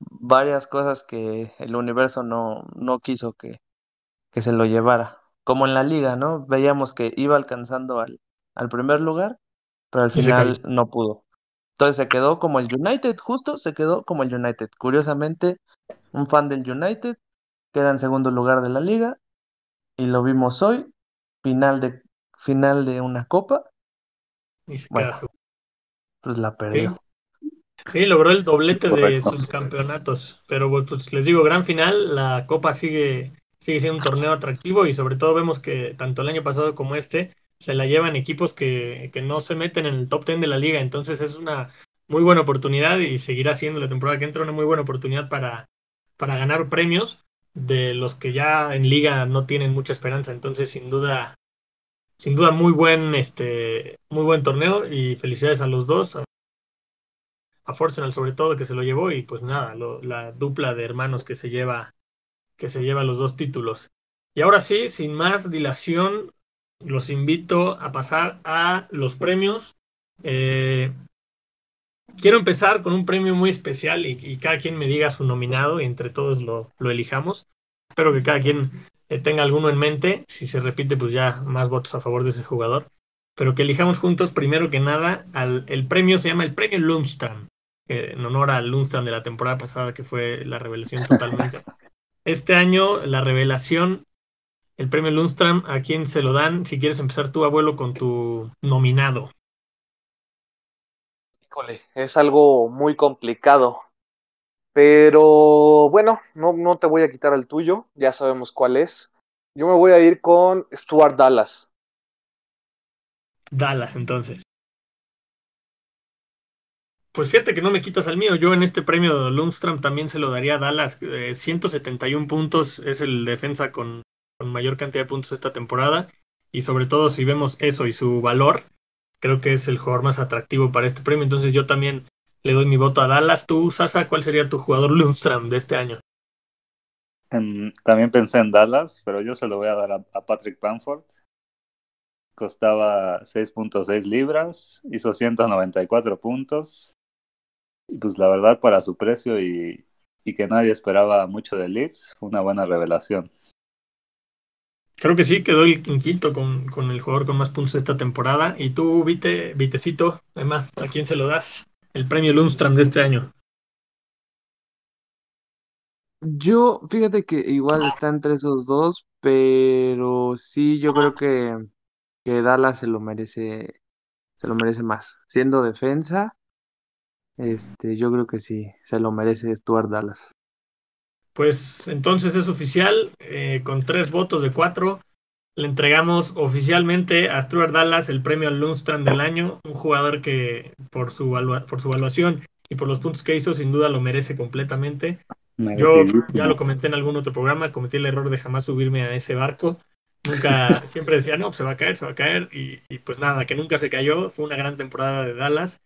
varias cosas que el universo no, no quiso que, que se lo llevara. Como en la liga, ¿no? Veíamos que iba alcanzando al, al primer lugar, pero al final no pudo. Entonces se quedó como el United, justo se quedó como el United. Curiosamente, un fan del United queda en segundo lugar de la liga y lo vimos hoy, final de, final de una copa. Y se Bueno, queda su- pues la perdió. Sí. Logró el doblete de sus campeonatos, pero pues, pues, les digo, gran final, la Copa sigue, sigue siendo un torneo atractivo y sobre todo vemos que tanto el año pasado como este se la llevan equipos que, que no se meten en el top 10 de la liga, entonces es una muy buena oportunidad y seguirá siendo la temporada que entra una muy buena oportunidad para, para ganar premios de los que ya en liga no tienen mucha esperanza, entonces sin duda, sin duda muy buen, este, muy buen torneo y felicidades a los dos, a a sobre todo que se lo llevó y pues nada, la dupla de hermanos que se lleva que se lleva los dos títulos. Y ahora sí, sin más dilación, los invito a pasar a los premios. Eh, quiero empezar con un premio muy especial y, cada quien me diga su nominado y entre todos lo, lo elijamos. Espero que cada quien eh, tenga alguno en mente. Si se repite, pues ya más votos a favor de ese jugador. Pero que elijamos juntos, primero que nada, al, el premio se llama el premio Lundström en honor al Lundström de la temporada pasada, que fue la revelación totalmente. este año la revelación, el premio Lundstram, ¿a quién se lo dan? Si quieres empezar tu abuelo con tu nominado. Híjole, es algo muy complicado. Pero bueno, no, no te voy a quitar el tuyo, ya sabemos cuál es. Yo me voy a ir con Stuart Dallas. Dallas, entonces. Pues fíjate que no me quitas al mío. Yo en este premio de Lundstrom también se lo daría a Dallas. 171 eh, puntos es el defensa con, con, mayor cantidad de puntos esta temporada. Y sobre todo si vemos eso y su valor, creo que es el jugador más atractivo para este premio. Entonces yo también le doy mi voto a Dallas. Tú, Sasa, ¿cuál sería tu jugador Lundstrom de este año? también pensé en Dallas, pero yo se lo voy a dar a, Patrick Bamford. Costaba 6.6 libras, hizo 194 puntos. Y pues la verdad, para su precio y, que nadie esperaba mucho de Leeds, fue una buena revelación. Creo que sí, quedó el quinto con, con el jugador con más puntos esta temporada. Y tú, Vite, Vitecito, además, ¿a quién se lo das? El premio Lundstrom de este año. Yo, fíjate que igual está entre esos dos, pero sí, yo creo que, que Dallas se lo merece, se lo merece más. Siendo defensa, este, yo creo que sí, se lo merece Stuart Dallas. Pues entonces es oficial, eh, con tres votos de cuatro, le entregamos oficialmente a Stuart Dallas el premio al Lundstrand del año, un jugador que por su, por su evaluación y por los puntos que hizo, sin duda lo merece completamente. Yo ya lo comenté en algún otro programa, cometí el error de jamás subirme a ese barco. Nunca, siempre decía, no, pues se va a caer, se va a caer. Y, pues nada, que nunca se cayó. Fue una gran temporada de Dallas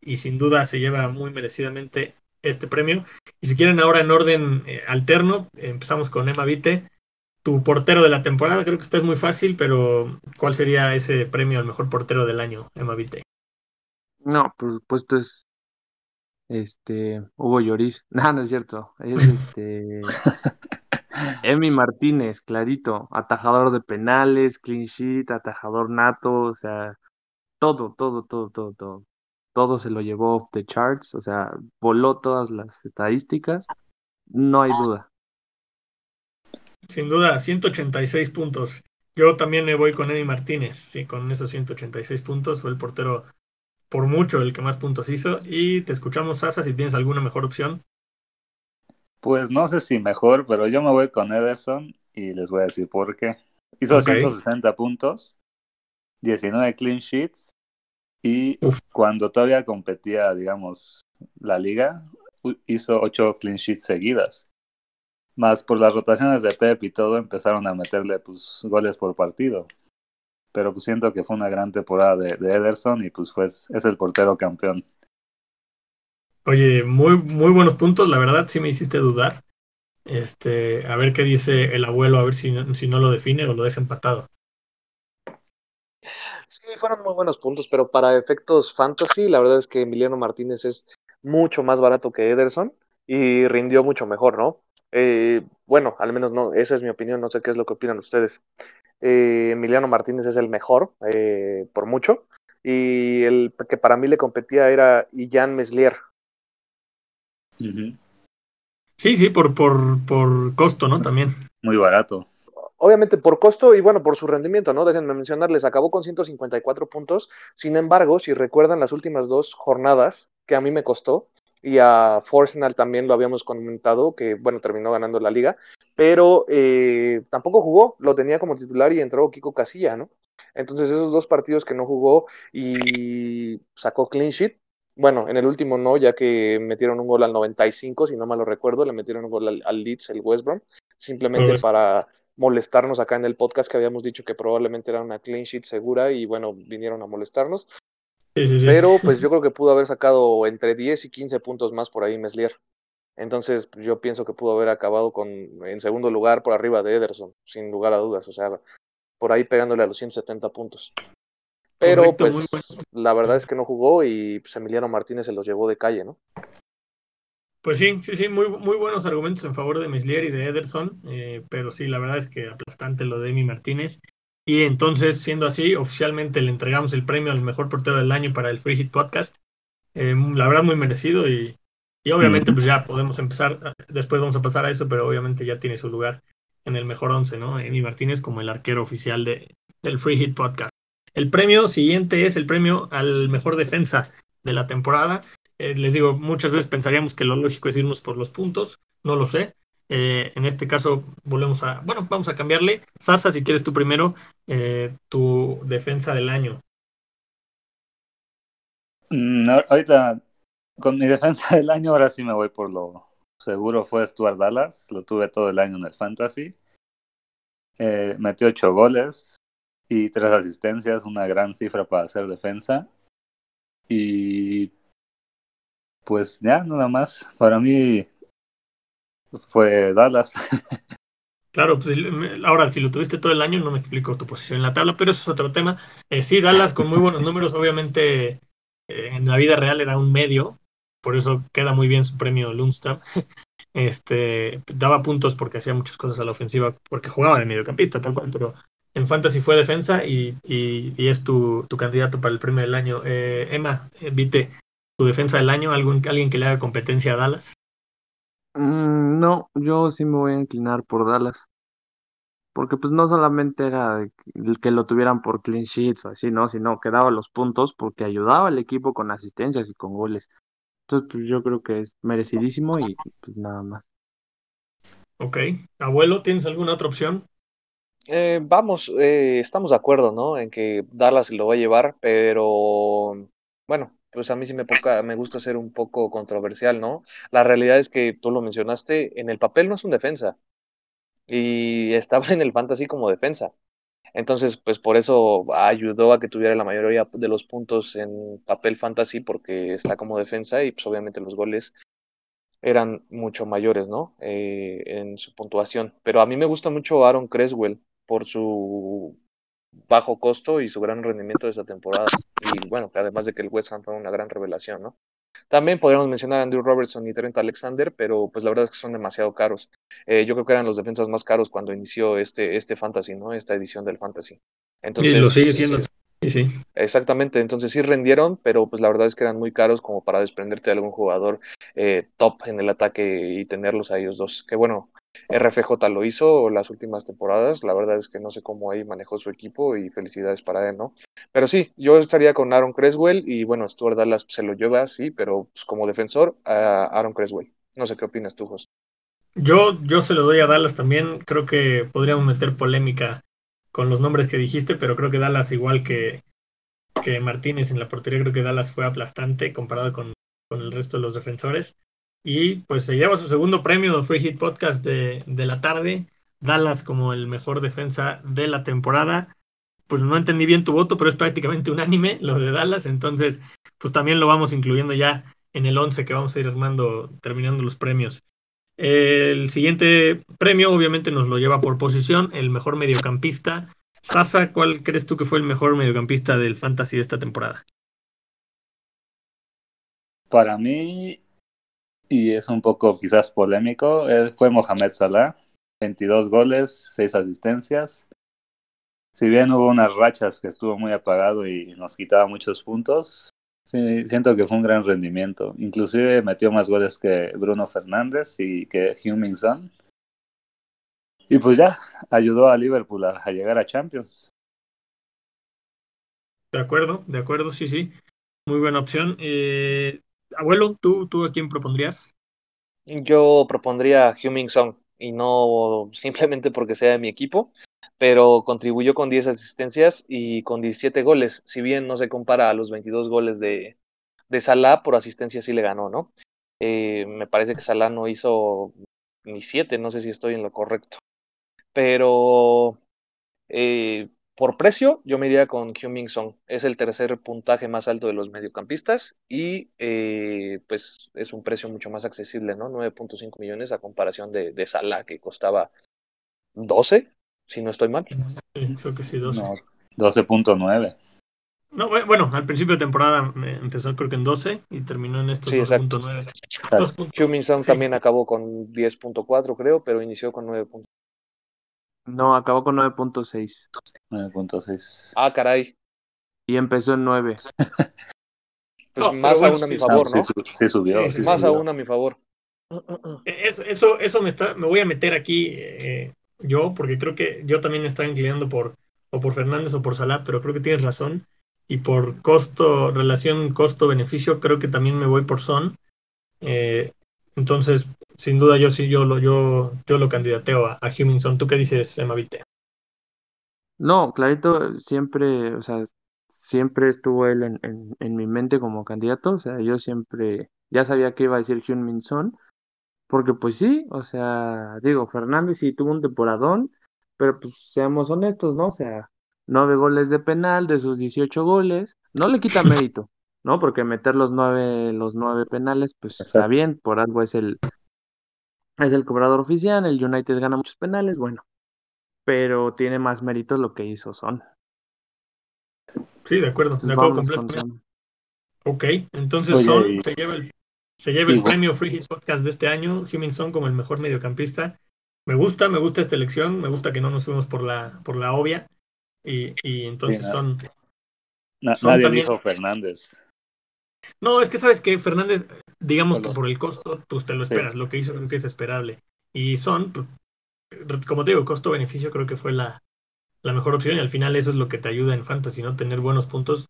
y sin duda se lleva muy merecidamente este premio. Y si quieren ahora en orden eh, alterno, empezamos con Emma Vite. Tu portero de la temporada, creo que esta es muy fácil, pero ¿cuál sería ese premio al mejor portero del año, Emma Vite? No, por supuesto es este, Hugo Lloris. No, no es cierto. Es este. Emi Martínez, clarito. Atajador de penales, clean sheet, atajador nato, o sea, todo, todo, todo, todo, todo. Todo se lo llevó off the charts, o sea, voló todas las estadísticas. No hay duda. Sin duda, 186 puntos. Yo también me voy con Emi Martínez, sí, con esos 186 puntos. Fue el portero por mucho el que más puntos hizo. Y te escuchamos, Sasa, si tienes alguna mejor opción. Pues no sé si mejor, pero yo me voy con Ederson y les voy a decir por qué. Hizo 160 puntos, 19 clean sheets y cuando todavía competía, digamos, la liga, hizo 8 clean sheets seguidas. Más por las rotaciones de Pep y todo, empezaron a meterle pues, goles por partido pero pues siento que fue una gran temporada de, Ederson y pues fue, es el portero campeón. Oye, muy, muy buenos puntos, la verdad sí me hiciste dudar. Este, a ver qué dice el abuelo, a ver si, si no lo define o lo deja empatado. Sí, fueron muy buenos puntos, pero para efectos fantasy, la verdad es que Emiliano Martínez es mucho más barato que Ederson y rindió mucho mejor, ¿no? Eh, bueno, al menos no, esa es mi opinión, no sé qué es lo que opinan ustedes. Eh, Emiliano Martínez es el mejor, eh, por mucho, y el que para mí le competía era Ian Meslier. Sí, sí, por, por, por costo, ¿no? También. Muy barato. Obviamente por costo y bueno, por su rendimiento, ¿no? Déjenme mencionarles, acabó con 154 puntos. Sin embargo, si recuerdan las últimas dos jornadas que a mí me costó, y a Forsenal también lo habíamos comentado, que bueno, terminó ganando la liga, pero eh, tampoco jugó, lo tenía como titular y entró Kiko Casilla, ¿no? Entonces esos dos partidos que no jugó y sacó clean sheet, bueno, en el último no, ya que metieron un gol al 95, si no mal lo recuerdo, le metieron un gol al, Leeds, el West Brom, simplemente para molestarnos acá en el podcast que habíamos dicho que probablemente era una clean sheet segura y bueno, vinieron a molestarnos. Pero pues yo creo que pudo haber sacado entre 10 y 15 puntos más por ahí Meslier. Entonces yo pienso que pudo haber acabado con en segundo lugar por arriba de Ederson, sin lugar a dudas. O sea, por ahí pegándole a los 170 puntos. Pero pues la verdad es que no jugó y pues, Emiliano Martínez se los llevó de calle, ¿no? Pues sí, sí, sí, muy, muy buenos argumentos en favor de Meslier y de Ederson, eh, pero sí, la verdad es que aplastante lo de Emi Martínez. Y entonces, siendo así, oficialmente le entregamos el premio al mejor portero del año para el Free Hit Podcast. Eh, la verdad, muy merecido y Y obviamente, pues ya podemos empezar, después vamos a pasar a eso, pero obviamente ya tiene su lugar en el mejor once, ¿no? Emi Martínez como el arquero oficial de, del Free Hit Podcast. El premio siguiente es el premio al mejor defensa de la temporada. Eh, les digo, muchas veces pensaríamos que lo lógico es irnos por los puntos, no lo sé. Eh, en este caso, volvemos a, bueno, vamos a cambiarle. Sasa, si quieres tú primero, eh, tu defensa del año. Mm, ahorita, con mi defensa del año, ahora sí me voy por lo seguro, fue Stuart Dallas, lo tuve todo el año en el Fantasy. metió ocho goles, y tres asistencias, una gran cifra para hacer defensa. Y pues ya, nada más. Para mí fue Dallas. Claro, pues ahora si lo tuviste todo el año no me explico tu posición en la tabla, pero eso es otro tema. Eh, sí, Dallas con muy buenos números, obviamente eh, en la vida real era un medio, por eso queda muy bien su premio Lundstrom. Este, daba puntos porque hacía muchas cosas a la ofensiva, porque jugaba de mediocampista, tal cual, pero en Fantasy fue defensa y, y, es tu, tu, candidato para el premio del año. Eh, Emma, Vite, tu defensa del año, ¿algún, alguien que le haga competencia a Dallas. Mm, no, yo sí me voy a inclinar por Dallas. Porque pues no solamente era el que lo tuvieran por clean sheets o así, ¿no? Sino que daba los puntos porque ayudaba al equipo con asistencias y con goles. Entonces, pues yo creo que es merecidísimo y pues nada más. Ok. Abuelo, ¿tienes alguna otra opción? Eh, vamos, eh, estamos de acuerdo, ¿no? En que Dallas lo va a llevar, pero bueno, pues a mí sí me, me gusta ser un poco controversial, ¿no? La realidad es que tú lo mencionaste, en el papel no es un defensa y estaba en el fantasy como defensa. Entonces, pues por eso ayudó a que tuviera la mayoría de los puntos en papel fantasy porque está como defensa y pues obviamente los goles eran mucho mayores, ¿no? Eh, en su puntuación. Pero a mí me gusta mucho Aaron Creswell por su bajo costo y su gran rendimiento de esta temporada. Y bueno, además de que el West Ham fue una gran revelación, ¿no? También podríamos mencionar a Andrew Robertson y Trent Alexander, pero pues la verdad es que son demasiado caros. Eh, yo creo que eran los defensas más caros cuando inició este, este Fantasy, ¿no? Esta edición del Fantasy. Entonces, y lo sigue siendo. Sí, sí. Exactamente, entonces sí rendieron, pero pues la verdad es que eran muy caros como para desprenderte de algún jugador eh, top en el ataque y tenerlos a ellos dos. Que bueno, RFJ lo hizo las últimas temporadas, la verdad es que no sé cómo ahí manejó su equipo y felicidades para él, ¿no? Pero sí, yo estaría con Aaron Creswell y bueno, Stuart Dallas se lo lleva, sí, pero pues, como defensor a Aaron Creswell. No sé qué opinas tú, José. Yo, yo se lo doy a Dallas también, creo que podríamos meter polémica con los nombres que dijiste, pero creo que Dallas igual que, que Martínez en la portería, creo que Dallas fue aplastante comparado con, con el resto de los defensores. Y pues se lleva su segundo premio Free Hit Podcast de, de la tarde. Dallas como el mejor defensa de la temporada. Pues no entendí bien tu voto, pero es prácticamente unánime lo de Dallas. Entonces, pues también lo vamos incluyendo ya en el 11 que vamos a ir armando, terminando los premios. El siguiente premio obviamente nos lo lleva por posición, el mejor mediocampista. Sasa, ¿cuál crees tú que fue el mejor mediocampista del Fantasy de esta temporada? Para mí, y es un poco quizás polémico, eh, fue Mohamed Salah, 22 goles, 6 asistencias. Si bien hubo unas rachas que estuvo muy apagado y nos quitaba muchos puntos, sí, siento que fue un gran rendimiento. Inclusive metió más goles que Bruno Fernández y que Heung-Min Son. Y pues ya, ayudó a Liverpool a, llegar a Champions. De acuerdo, de acuerdo, sí, sí. Muy buena opción. Eh, Abuelo, ¿tú, ¿tú a quién propondrías? Yo propondría a Heung-Min Song y no simplemente porque sea de mi equipo, pero contribuyó con 10 asistencias y con 17 goles. Si bien no se compara a los 22 goles de, de Salah, por asistencia sí le ganó, ¿no? Eh, me parece que Salah no hizo ni 7, no sé si estoy en lo correcto. Pero eh, por precio, yo me iría con Heung-Min Song. Es el tercer puntaje más alto de los mediocampistas y eh, pues es un precio mucho más accesible, ¿no? 9.5 millones a comparación de, de Salah, que costaba 12, si no estoy mal. creo que sí, 12. No, 12.9. No, bueno, al principio de temporada empezó creo que en 12 y terminó en estos 2.9. Heung-Min Song también acabó con 10.4 creo, pero inició con 9. No, acabó con 9.6. 9.6. Ah, caray. Y empezó en 9. pues No, más bueno, aún a mi favor, ¿no? sí, su- sí subió. Sí, sí más subió. aún a mi favor. Eh, Eso, eso, eso me está, me voy a meter aquí eh, yo, porque creo que yo también me estaba inclinando por, o por Fernández o por Salah, pero creo que tienes razón. Y por costo, relación costo-beneficio, creo que también me voy por Son. Eh, entonces, sin duda, yo sí, yo lo, yo, yo lo candidateo a, a Huminson. ¿Tú qué dices, Emma Vite? No, clarito, siempre, o sea, siempre estuvo él en, en, en mi mente como candidato, o sea, yo siempre, ya sabía que iba a decir Hyun-Min Son, porque pues sí, o sea, digo, Fernández sí tuvo un temporadón, pero pues seamos honestos, ¿no? O sea, nueve goles de penal de sus 18 goles, no le quita mérito, ¿no? Porque meter los nueve, los nueve penales, pues está bien, por algo es el, es el cobrador oficial, el United gana muchos penales, bueno, pero tiene más méritos lo que hizo Son. Sí, de acuerdo, de acuerdo completamente. Son. Ok, entonces Oye, Son y- se lleva el, se lleva el y- premio Free Hit Podcast de este año, Huminson como el mejor mediocampista. Me gusta, me gusta esta elección, me gusta que no nos fuimos por la, por la obvia. Y, y entonces Sí, son. Na- Son nadie también- dijo Fernández. No, es que sabes que Fernández, digamos que por el costo, pues te lo Sí. esperas. Lo que hizo creo que es esperable. Y son, pues, como te digo, costo-beneficio creo que fue la, la mejor opción. Y al final eso es lo que te ayuda en Fantasy, ¿no? Tener buenos puntos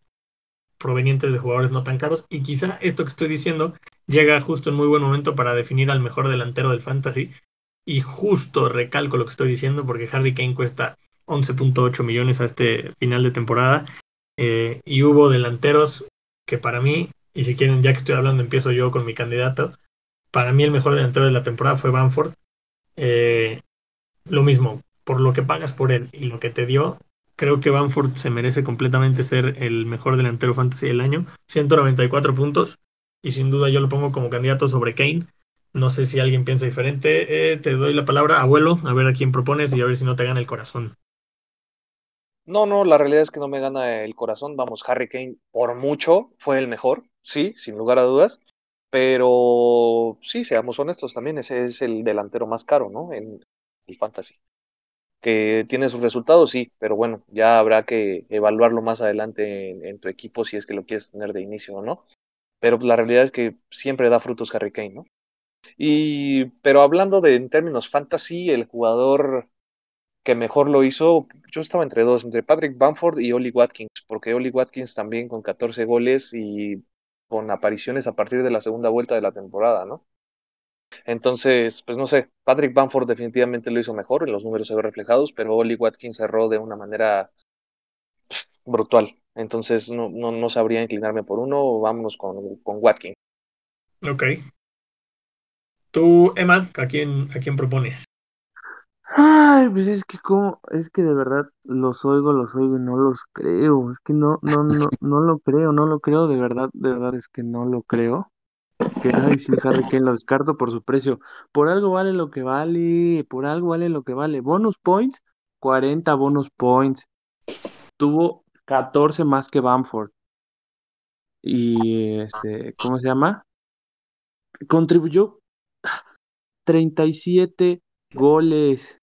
provenientes de jugadores no tan caros. Y quizá esto que estoy diciendo llega justo en muy buen momento para definir al mejor delantero del Fantasy. Y justo recalco lo que estoy diciendo porque Harry Kane cuesta 11.8 millones a este final de temporada. Eh, y hubo delanteros que para mí, y si quieren, ya que estoy hablando, empiezo yo con mi candidato. Para mí el mejor delantero de la temporada fue Bamford. Eh, lo mismo, por lo que pagas por él y lo que te dio, creo que Bamford se merece completamente ser el mejor delantero fantasy del año. 194 puntos y sin duda yo lo pongo como candidato sobre Kane. No sé si alguien piensa diferente. Eh, te doy la palabra, abuelo, a ver a quién propones y a ver si no te gana el corazón. No, no, la realidad es que no me gana el corazón. Vamos, Harry Kane por mucho fue el mejor, sí, sin lugar a dudas. Pero sí, seamos honestos, también ese es el delantero más caro, ¿no? En el fantasy. Que tiene sus resultados, sí, pero bueno, ya habrá que evaluarlo más adelante en, tu equipo si es que lo quieres tener de inicio o no. Pero la realidad es que siempre da frutos Harry Kane, ¿no? Y, pero hablando de en términos fantasy, el jugador que mejor lo hizo, yo estaba entre dos, entre Patrick Bamford y Oli Watkins, porque Oli Watkins también con 14 goles y con apariciones a partir de la segunda vuelta de la temporada, ¿no? Entonces, pues no sé, Patrick Bamford definitivamente lo hizo mejor, en los números se ve reflejados, pero Oli Watkins cerró de una manera brutal. Entonces, no, no, no sabría inclinarme por uno, vámonos con, con Watkins. Ok. Tú, Emma, ¿a quién, a quién propones? Ay, pues es que como, es que de verdad los oigo, los oigo y no los creo. Es que no, no, no, no lo creo, no lo creo, de verdad, de verdad es que no lo creo. Que, ay, sí, Harry Kane lo descarto por su precio. Por algo vale lo que vale, por algo vale lo que vale. Bonus points, 40 bonus points. Tuvo 14 más que Bamford. Y este, ¿cómo se llama? Contribuyó 37 goles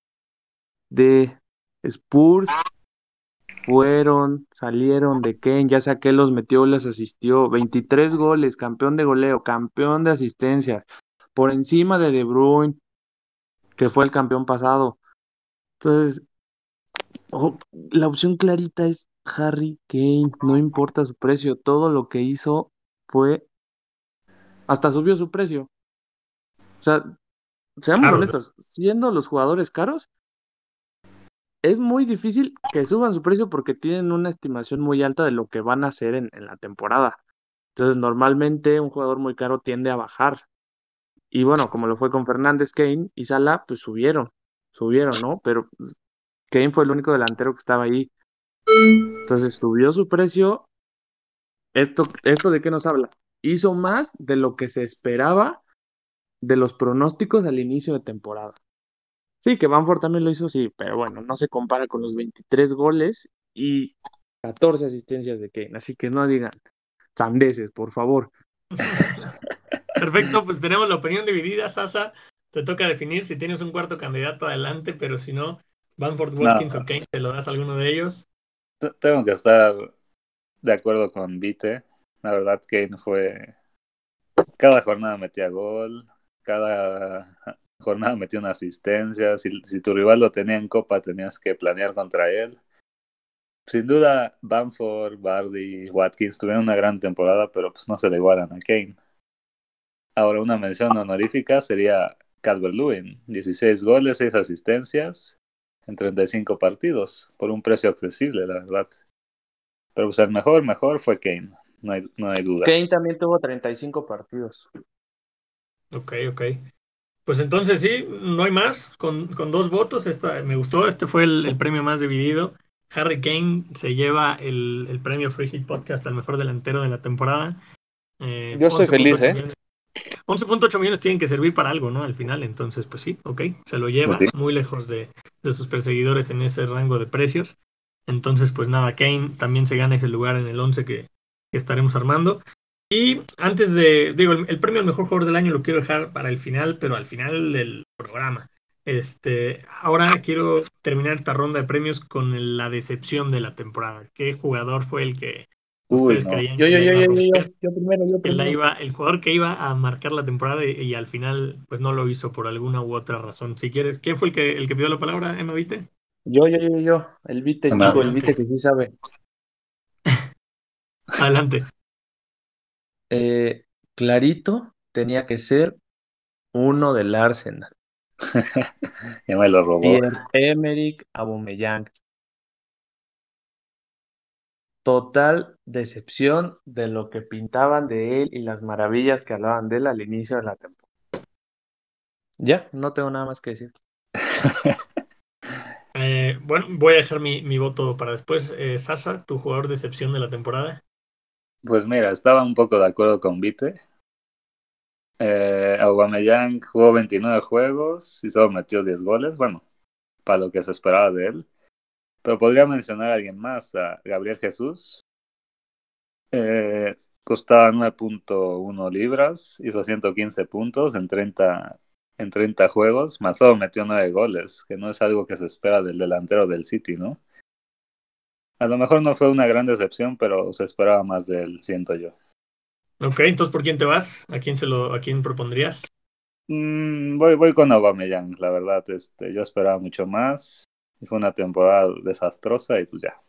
de Spurs. Fueron, salieron de Kane, ya saqué los metió, les asistió. 23 goles, campeón de goleo, campeón de asistencias. Por encima de De Bruyne, que fue el campeón pasado. Entonces, oh, la opción clarita es Harry Kane, no importa su precio, todo lo que hizo fue, hasta subió su precio. O sea, seamos Claro. honestos, siendo los jugadores caros, es muy difícil que suban su precio porque tienen una estimación muy alta de lo que van a hacer en, en la temporada. Entonces, normalmente un jugador muy caro tiende a bajar. Y bueno, como lo fue con Fernández, Kane y Salah, pues subieron, subieron, ¿no? Pero pues, Kane fue el único delantero que estaba ahí. Entonces subió su precio. ¿Esto, esto de qué nos habla? Hizo más de lo que se esperaba de los pronósticos al inicio de temporada. Sí, que Bamford también lo hizo, sí, pero bueno, no se compara con los 23 goles y 14 asistencias de Kane. Así que no digan sandeces, por favor. Perfecto, pues tenemos la opinión dividida, Sasa. Te toca definir si tienes un cuarto candidato adelante, pero si no, Bamford, Watkins No. o Kane, te lo das a alguno de ellos. T- Tengo que estar de acuerdo con Vite. La verdad, Kane fue. Cada jornada metía gol, cada jornada metía una asistencia. Si, si tu rival lo tenía en Copa, tenías que planear contra él. Sin duda, Bamford, Bardi, Watkins tuvieron una gran temporada, pero pues no se le igualan a Kane. Ahora, una mención honorífica sería Calvert-Lewin, 16 goles, 6 asistencias en 35 partidos, por un precio accesible, la verdad. Pero pues el mejor, mejor fue Kane, no hay, no hay duda. Kane también tuvo 35 partidos. Ok, ok. Pues entonces sí, no hay más, con, con dos votos, esta, me gustó, este fue el, el, premio más dividido. Harry Kane se lleva el, el premio Free Hit Podcast al mejor delantero de la temporada. Eh, Yo estoy feliz, ¿eh? Millones. 11.8 millones tienen que servir para algo, ¿no? Al final, entonces, pues sí, ok, se lo lleva Pues muy lejos de, de, sus perseguidores en ese rango de precios. Entonces, pues nada, Kane también se gana ese lugar en el 11 que, que estaremos armando. Y antes de, digo, el, el, premio al mejor jugador del año lo quiero dejar para el final, pero al final del programa. Este, ahora quiero terminar esta ronda de premios con la decepción de la temporada. ¿Qué jugador fue el que Uy, no. yo, yo, yo, yo, yo, yo, yo, primero, yo primero. iba, el jugador que iba a marcar la temporada y, y, al final pues no lo hizo por alguna u otra razón. Si quieres, ¿quién fue el que el que pidió la palabra, Emma Vite? Yo, yo, yo, yo, el Vite, Emma. chico, el Vite que sí sabe. Adelante. Eh, clarito tenía que ser uno del Arsenal. ya me lo robó. Emerick Aubameyang. Total decepción de lo que pintaban de él y las maravillas que hablaban de él al inicio de la temporada. Ya, no tengo nada más que decir. eh, bueno, voy a dejar mi, mi voto para después. Eh, Sasa, tu jugador de excepción de la temporada. Pues mira, estaba un poco de acuerdo con Vite. Eh, Aubameyang jugó 29 juegos y solo metió 10 goles. Bueno, para lo que se esperaba de él. Pero podría mencionar a alguien más, a Gabriel Jesús. Eh, costaba 9.1 libras, hizo 115 puntos en 30, en 30 juegos, más solo metió 9 goles, que no es algo que se espera del delantero del City, ¿no? A lo mejor no fue una gran decepción, pero se esperaba más de él, siento yo. Ok, entonces ¿por quién te vas? ¿A quién se lo, a quién propondrías? Mm, voy, voy con Aubameyang, la verdad, este, yo esperaba mucho más. Y fue una temporada desastrosa y pues ya.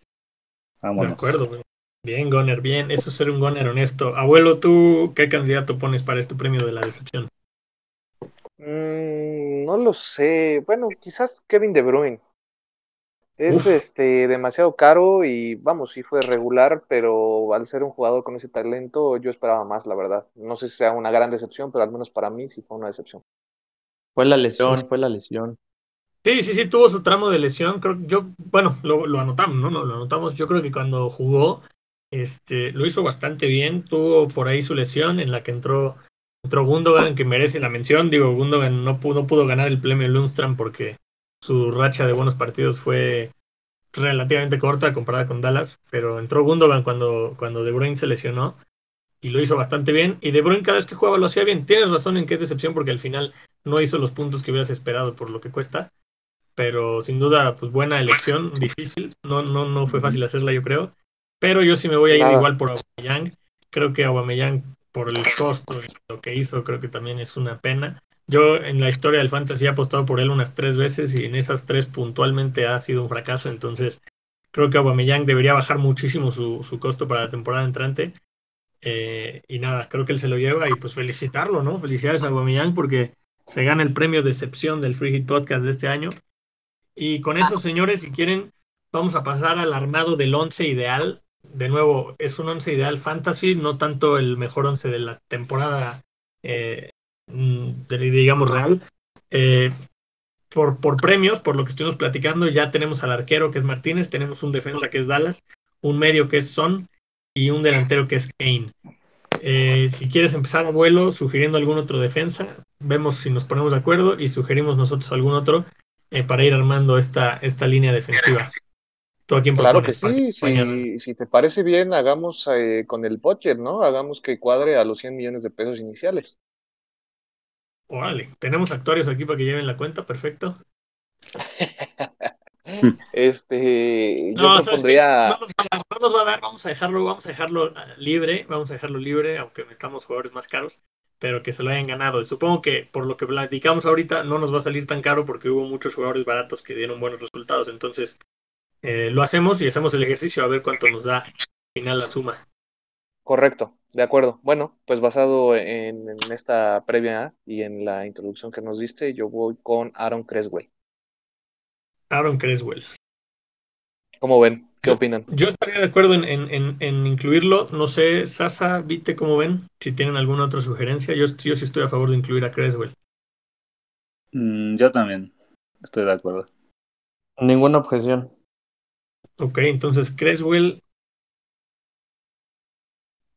Vámonos. De acuerdo, bien, Goner, bien. Eso es ser un Goner honesto. Abuelo, ¿tú qué candidato pones para este premio de la decepción? Mm, no lo sé. Bueno, quizás Kevin De Bruyne. Es Uf. este demasiado caro y vamos, sí fue regular, pero al ser un jugador con ese talento, yo esperaba más, la verdad. No sé si sea una gran decepción, pero al menos para mí sí fue una decepción. Fue la lesión, fue la lesión. Sí, sí, sí, tuvo su tramo de lesión. Creo yo, bueno, lo, lo anotamos, ¿no? Lo, lo, anotamos. Yo creo que cuando jugó, este, lo hizo bastante bien. Tuvo por ahí su lesión en la que entró, entró Gundogan, que merece la mención. Digo, Gundogan no pudo, no pudo ganar el premio Lundstram porque su racha de buenos partidos fue relativamente corta comparada con Dallas, pero entró Gundogan cuando, cuando De Bruyne se lesionó y lo hizo bastante bien. Y De Bruyne cada vez que jugaba lo hacía bien. Tienes razón en que es decepción porque al final no hizo los puntos que hubieras esperado por lo que cuesta pero sin duda, pues buena elección, difícil, no, no, no fue fácil hacerla, yo creo, pero yo sí me voy a ir igual por Aubameyang, creo que Aubameyang por el costo de lo que hizo, creo que también es una pena. Yo en la historia del fantasy he apostado por él unas tres veces y en esas tres puntualmente ha sido un fracaso, entonces creo que Aubameyang debería bajar muchísimo su, su costo para la temporada entrante. Eh, y nada, creo que él se lo lleva y pues felicitarlo, ¿no? Felicidades a Aubameyang porque se gana el premio de excepción del Free Hit Podcast de este año. Y con eso, señores, si quieren, vamos a pasar al armado del once ideal. De nuevo, es un once ideal fantasy, no tanto el mejor once de la temporada, eh, digamos, real. Eh, por, por premios, por lo que estuvimos platicando, ya tenemos al arquero que es Martínez, tenemos un defensa que es Dallas, un medio que es Son y un delantero que es Kane. Eh, si quieres empezar a vuelo sugiriendo algún otro defensa, vemos si nos ponemos de acuerdo y sugerimos nosotros algún otro eh, para ir armando esta, esta línea defensiva. ¿Tú a quién claro que sí, si, si, te parece bien, hagamos eh, con el budget, ¿no? Hagamos que cuadre a los 100 millones de pesos iniciales. Órale, tenemos actuarios aquí para que lleven la cuenta, perfecto. Este, yo No, propondría. No nos va a dar, no nos va a dar, vamos a dejarlo, vamos a dejarlo ah, libre, vamos a dejarlo libre, aunque metamos jugadores más caros, pero que se lo hayan ganado. Y supongo que por lo que platicamos ahorita no nos va a salir tan caro porque hubo muchos jugadores baratos que dieron buenos resultados. Entonces, eh, lo hacemos y hacemos el ejercicio a ver cuánto nos da al final la suma. Correcto, de acuerdo. Bueno, pues basado en, en esta previa y en la introducción que nos diste, yo voy con Aaron Creswell. Aaron Creswell. ¿Cómo ven? ¿Qué Yo- opinan? Yo estaría de acuerdo en, en- en- en incluirlo. No sé, Sasa, Vite, ¿cómo ven? Si tienen alguna otra sugerencia, yo, yo sí estoy a favor de incluir a Creswell. Mm, yo también estoy de acuerdo. Ninguna objeción. Ok, entonces Creswell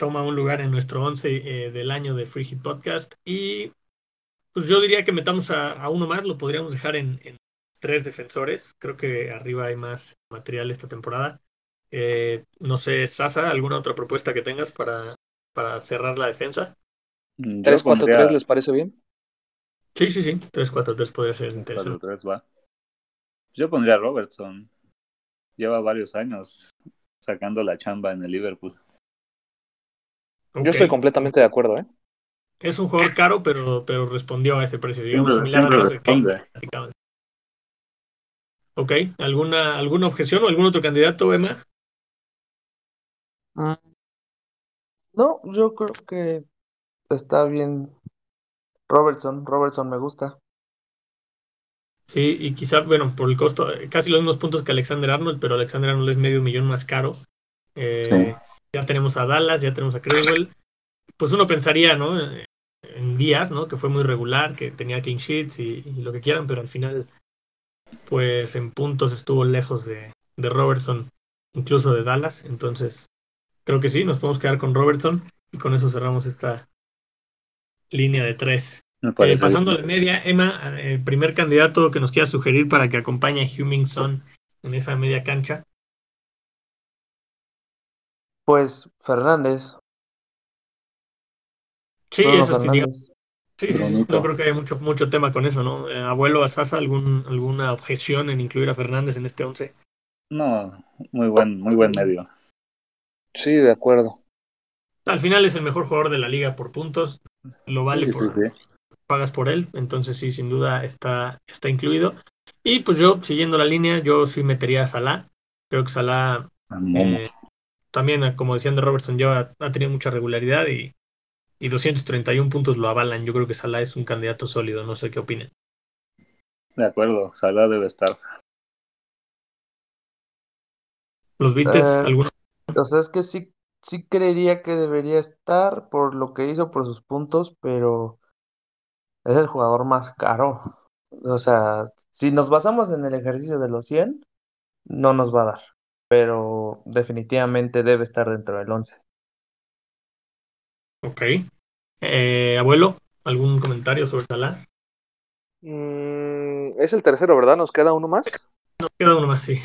toma un lugar en nuestro 11 eh, del año de Free Hit Podcast y pues yo diría que metamos a, a uno más, lo podríamos dejar en, en tres defensores. Creo que arriba hay más material esta temporada. Eh, no sé, Sasa, ¿alguna otra propuesta que tengas para, para cerrar la defensa? Mm, Yo 3-4-3, pondría ¿les parece bien? Sí, sí, sí, 3-4-3 podría ser interesante. 4-3, va. Yo pondría a Robertson. Lleva varios años sacando la chamba en el Liverpool. Yo estoy completamente de acuerdo, ¿eh? Es un jugador caro, pero, pero respondió a ese precio, digamos, Siempre- similar al siempre caso de Kane. responde. que platicaban. Ok, ¿alguna, ¿alguna objeción o algún otro candidato, Emma? Mm. No, yo creo que está bien. Robertson, Robertson me gusta. Sí, y quizá, bueno, por el costo, casi los mismos puntos que Alexander Arnold, pero Alexander Arnold es medio millón más caro. Eh, Sí. Ya tenemos a Dallas, ya tenemos a Creswell. Pues uno pensaría, ¿no? Eh, En Díaz, ¿no? Que fue muy regular, que tenía clean sheets y, y lo que quieran, pero al final, pues en puntos estuvo lejos de, de Robertson, incluso de Dallas. Entonces, creo que sí, nos podemos quedar con Robertson y con eso cerramos esta línea de tres. Eh, pasando a la media, Emma, eh, el primer candidato que nos quiera sugerir para que acompañe a Huming Son en esa media cancha. Pues Fernández, Sí, Bruno eso es que Fernández. sí, sí, sí, Brunito. no creo que haya mucho, mucho tema con eso, ¿no? Eh, abuelo Asasa, algún, ¿alguna objeción en incluir a Fernández en este 11? No, muy buen, muy buen medio. Sí, de acuerdo. Al final es el mejor jugador de la liga por puntos, lo vale Sí, por, sí, sí. pagas por él, entonces sí, sin duda está, está incluido. Y pues yo, siguiendo la línea, yo sí metería a Salah. Creo que Salah. Eh, también, eh, como decían de Robertson, ya ha tenido mucha regularidad y, y 231 puntos lo avalan. Yo creo que Salah es un candidato sólido, no sé qué opinen. De acuerdo, Salah debe estar. ¿Los Vites? Eh, ¿Alguno? O sea, es que sí, sí creería que debería estar por lo que hizo, por sus puntos, pero es el jugador más caro. O sea, si nos basamos en el ejercicio de los 100, no nos va a dar, pero definitivamente debe estar dentro del 11. Ok. Eh, abuelo, ¿algún comentario sobre Salah? Mm, es el tercero, ¿verdad? ¿Nos queda uno más? Nos queda uno más, sí.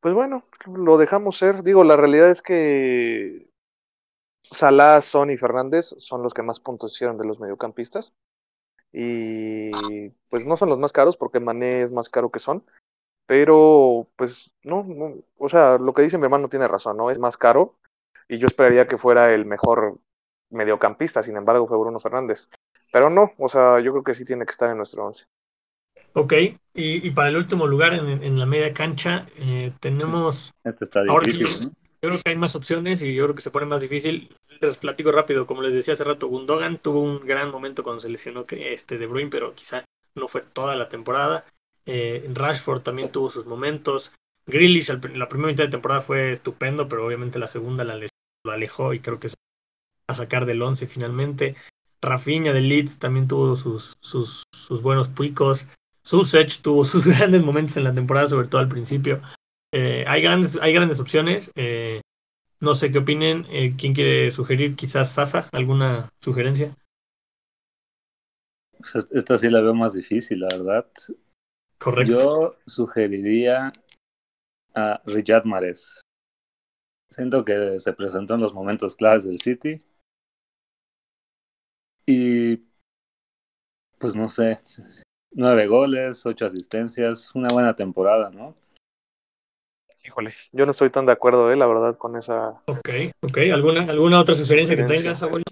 Pues bueno, lo dejamos ser. Digo, la realidad es que Salah, Son y Fernández son los que más puntos hicieron de los mediocampistas. Y pues no son los más caros porque Mané es más caro que Son. Pero pues no, no, o sea, lo que dice mi hermano tiene razón, ¿no? Es más caro. Y yo esperaría que fuera el mejor mediocampista, sin embargo fue Bruno Fernández. Pero no, o sea, yo creo que sí tiene que estar en nuestro once. Ok. Y, y para el último lugar en, en la media cancha, eh, tenemos Este está Ahora sí, difícil, ¿no? Yo creo que hay más opciones y yo creo que se pone más difícil. Les platico rápido, como les decía hace rato, Gundogan tuvo un gran momento cuando se lesionó que este De Bruyne, pero quizá no fue toda la temporada. Eh, Rashford también tuvo sus momentos. Grealish, la primera mitad de temporada fue estupendo, pero obviamente la segunda la lo alejó y creo que es a sacar del 11 finalmente. Rafinha de Leeds también tuvo sus, sus, sus buenos picos. Susech tuvo sus grandes momentos en la temporada, sobre todo al principio. Eh, hay, grandes, hay grandes opciones. eh, no sé qué opinen. eh, ¿Quién quiere sugerir? Quizás Sasa, ¿alguna sugerencia? Pues es- esta sí la veo más difícil, la verdad. Correcto. Yo sugeriría a Riyad Mahrez. Siento que se presentó en los momentos claves del City. Y pues no sé, Nueve goles, ocho asistencias, una buena temporada, ¿no? Híjole, yo no estoy tan de acuerdo, eh, la verdad, con esa. Ok, ok. ¿Alguna, alguna otra sugerencia que tengas, abuelo?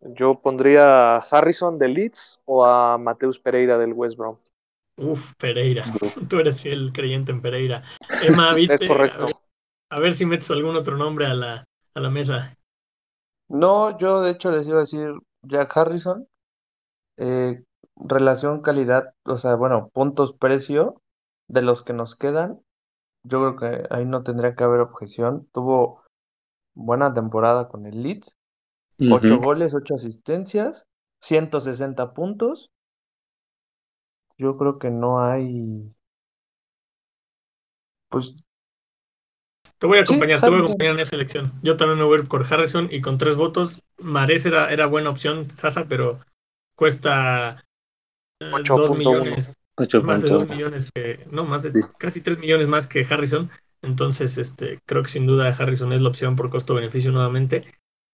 Yo pondría a Harrison de Leeds o a Mateus Pereira del West Brom. Uf, Pereira. Tú eres el creyente en Pereira. Emma, ¿viste? Es correcto. A ver, a ver si metes algún otro nombre a la, a la mesa. No, yo de hecho les iba a decir Jack Harrison. Eh, relación calidad, o sea, bueno, puntos precio de los que nos quedan. Yo creo que ahí no tendría que haber objeción. Tuvo buena temporada con el Leeds. Ocho Ujú. goles, ocho asistencias, 160 puntos. Yo creo que no hay. Pues Te voy a Sí, acompañar, te voy a acompañar en esa elección. Yo también me voy a ir por Harrison y con tres votos. Mares era, era buena opción, Sasa, pero cuesta eh, 8.1. dos millones, Ocho más de puntos. dos millones que, no, más de Sí. casi tres millones más que Harrison. Entonces, este, creo que sin duda Harrison es la opción por costo-beneficio nuevamente.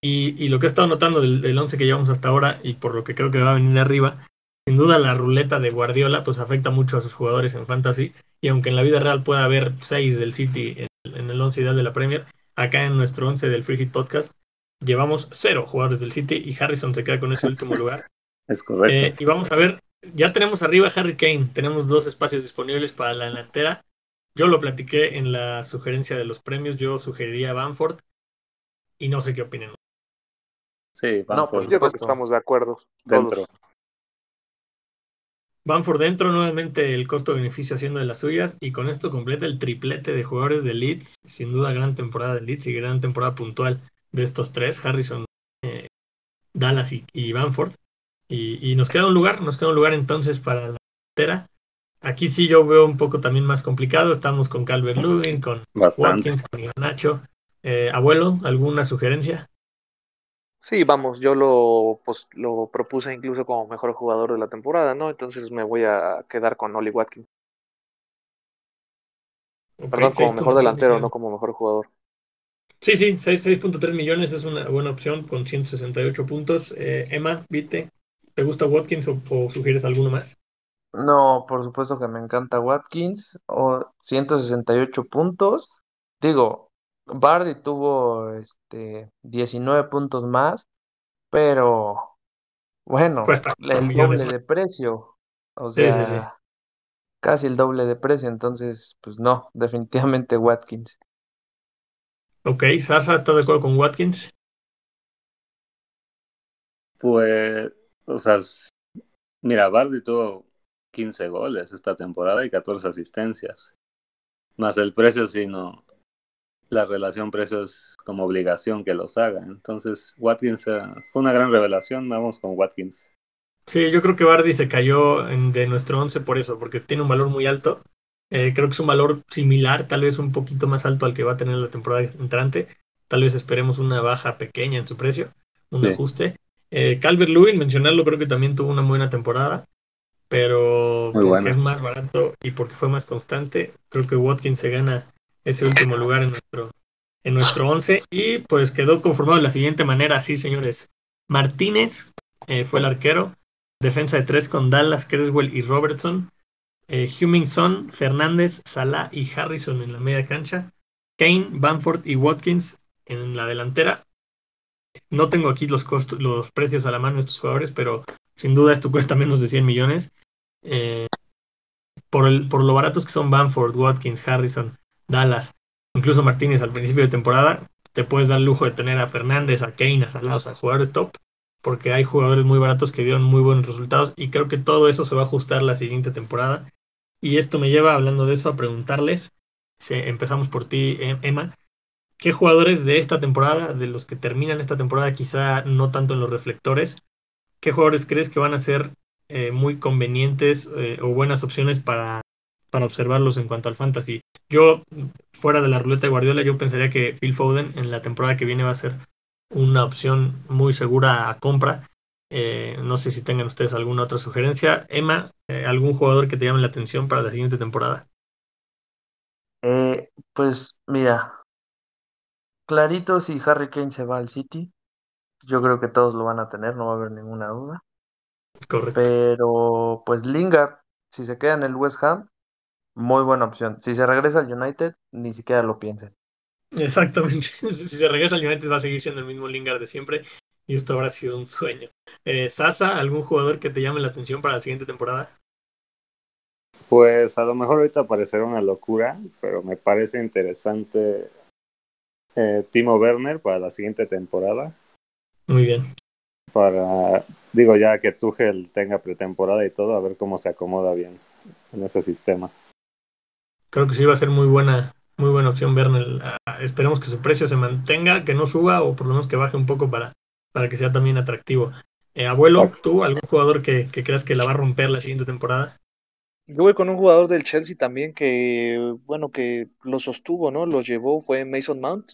Y, y lo que he estado notando del, del 11 que llevamos hasta ahora y por lo que creo que va a venir arriba, sin duda la ruleta de Guardiola pues afecta mucho a sus jugadores en fantasy y aunque en la vida real pueda haber seis del City en, en el 11 ideal de la Premier, acá en nuestro 11 del Free Hit Podcast llevamos cero jugadores del City y Harrison se queda con ese último lugar. Es correcto. Eh, y vamos a ver, ya tenemos arriba a Harry Kane, tenemos dos espacios disponibles para la delantera. Yo lo platiqué en la sugerencia de los premios, yo sugeriría a Bamford y no sé qué opinen. sí, No, Bamford por Yo creo que estamos de acuerdo. dentro. Todos. Bamford dentro, nuevamente el costo-beneficio haciendo de las suyas y con esto completa el triplete de jugadores de Leeds. Sin duda, gran temporada de Leeds y gran temporada puntual de estos tres, Harrison, eh, Dallas y, y Bamford. Y, y nos queda un lugar, nos queda un lugar entonces para la delantera. Aquí sí yo veo un poco también más complicado. Estamos con Calvert Lewin, con Bastante. Watkins, con Nacho. Eh, abuelo, ¿alguna sugerencia? Sí, vamos, yo lo, pues, lo propuse incluso como mejor jugador de la temporada, ¿no? Entonces me voy a quedar con Oli Watkins. Perdón, como 6.3 mejor delantero, millones. no como mejor jugador. Sí, sí, 6 6.3 millones es una buena opción con 168 puntos. Eh, Emma, ¿viste? ¿Te gusta Watkins o, o sugieres alguno más? No, por supuesto que me encanta Watkins, o 168 puntos. Digo, Bardi tuvo este 19 puntos más, pero bueno, Cuesta el 4 millones doble de precio, o Sí, sí, sea, sí. casi el doble de precio, entonces, pues no, definitivamente Watkins. Ok, Sasa, ¿estás de acuerdo con Watkins? Pues, o sea, mira, Bardi tuvo 15 goles esta temporada y 14 asistencias. Más el precio, sí, no. La relación precio es como obligación que los haga. Entonces, Watkins eh, fue una gran revelación. Vamos con Watkins. Sí, yo creo que Bardi se cayó en- de nuestro 11 por eso, porque tiene un valor muy alto. Eh, creo que es un valor similar, tal vez un poquito más alto al que va a tener la temporada entrante. Tal vez esperemos una baja pequeña en su precio, un Sí. ajuste. Eh, Calvert Lewin, mencionarlo, creo que también tuvo una buena temporada, pero porque es más barato y porque fue más constante, creo que Watkins se gana ese último lugar en nuestro, en nuestro 11 y pues quedó conformado de la siguiente manera, sí, señores. Martínez eh, fue el arquero, defensa de tres con Dallas, Creswell y Robertson. Eh, Hummingson, Fernández, Salah y Harrison en la media cancha. Kane, Bamford y Watkins en la delantera. No tengo aquí los costos, los precios a la mano de estos jugadores, pero sin duda esto cuesta menos de 100 millones. Eh, por, el, por lo baratos que son Bamford, Watkins, Harrison, Dallas, incluso Martínez al principio de temporada, te puedes dar el lujo de tener a Fernández, a Kane, a Salah, sea, jugadores top, porque hay jugadores muy baratos que dieron muy buenos resultados y creo que todo eso se va a ajustar la siguiente temporada. Y esto me lleva, hablando de eso, a preguntarles, si empezamos por ti, Em- Emma, ¿qué jugadores de esta temporada, de los que terminan esta temporada, quizá no tanto en los reflectores, qué jugadores crees que van a ser eh, muy convenientes eh, o buenas opciones para, para observarlos en cuanto al fantasy? Yo, fuera de la ruleta de Guardiola, yo pensaría que Phil Foden en la temporada que viene va a ser una opción muy segura a compra. Eh, no sé si tengan ustedes alguna otra sugerencia. Emma, eh, ¿algún jugador que te llame la atención para la siguiente temporada? Eh, pues mira, clarito si Harry Kane se va al City, yo creo que todos lo van a tener, no va a haber ninguna duda. Correcto. Pero pues Lingard, Si se queda en el West Ham, muy buena opción. Si se regresa al United, ni siquiera lo piensen. Exactamente. si se regresa al United va a seguir siendo el mismo Lingard de siempre y esto habrá sido un sueño. Eh, Sasa, ¿algún jugador que te llame la atención para la siguiente temporada? Pues a lo mejor ahorita parecerá una locura, pero me parece interesante eh, Timo Werner para la siguiente temporada. Muy bien. Para, digo ya que Tuchel tenga pretemporada y todo, a ver cómo se acomoda bien en ese sistema. Creo que sí va a ser muy buena, muy buena opción Werner. Ah, esperemos que su precio se mantenga, que no suba o por lo menos que baje un poco para, para que sea también atractivo. Eh, abuelo, ¿tú algún jugador que, que creas que la va a romper la siguiente temporada? Yo voy con un jugador del Chelsea también que, bueno, que lo sostuvo, ¿no? Lo llevó, fue Mason Mount.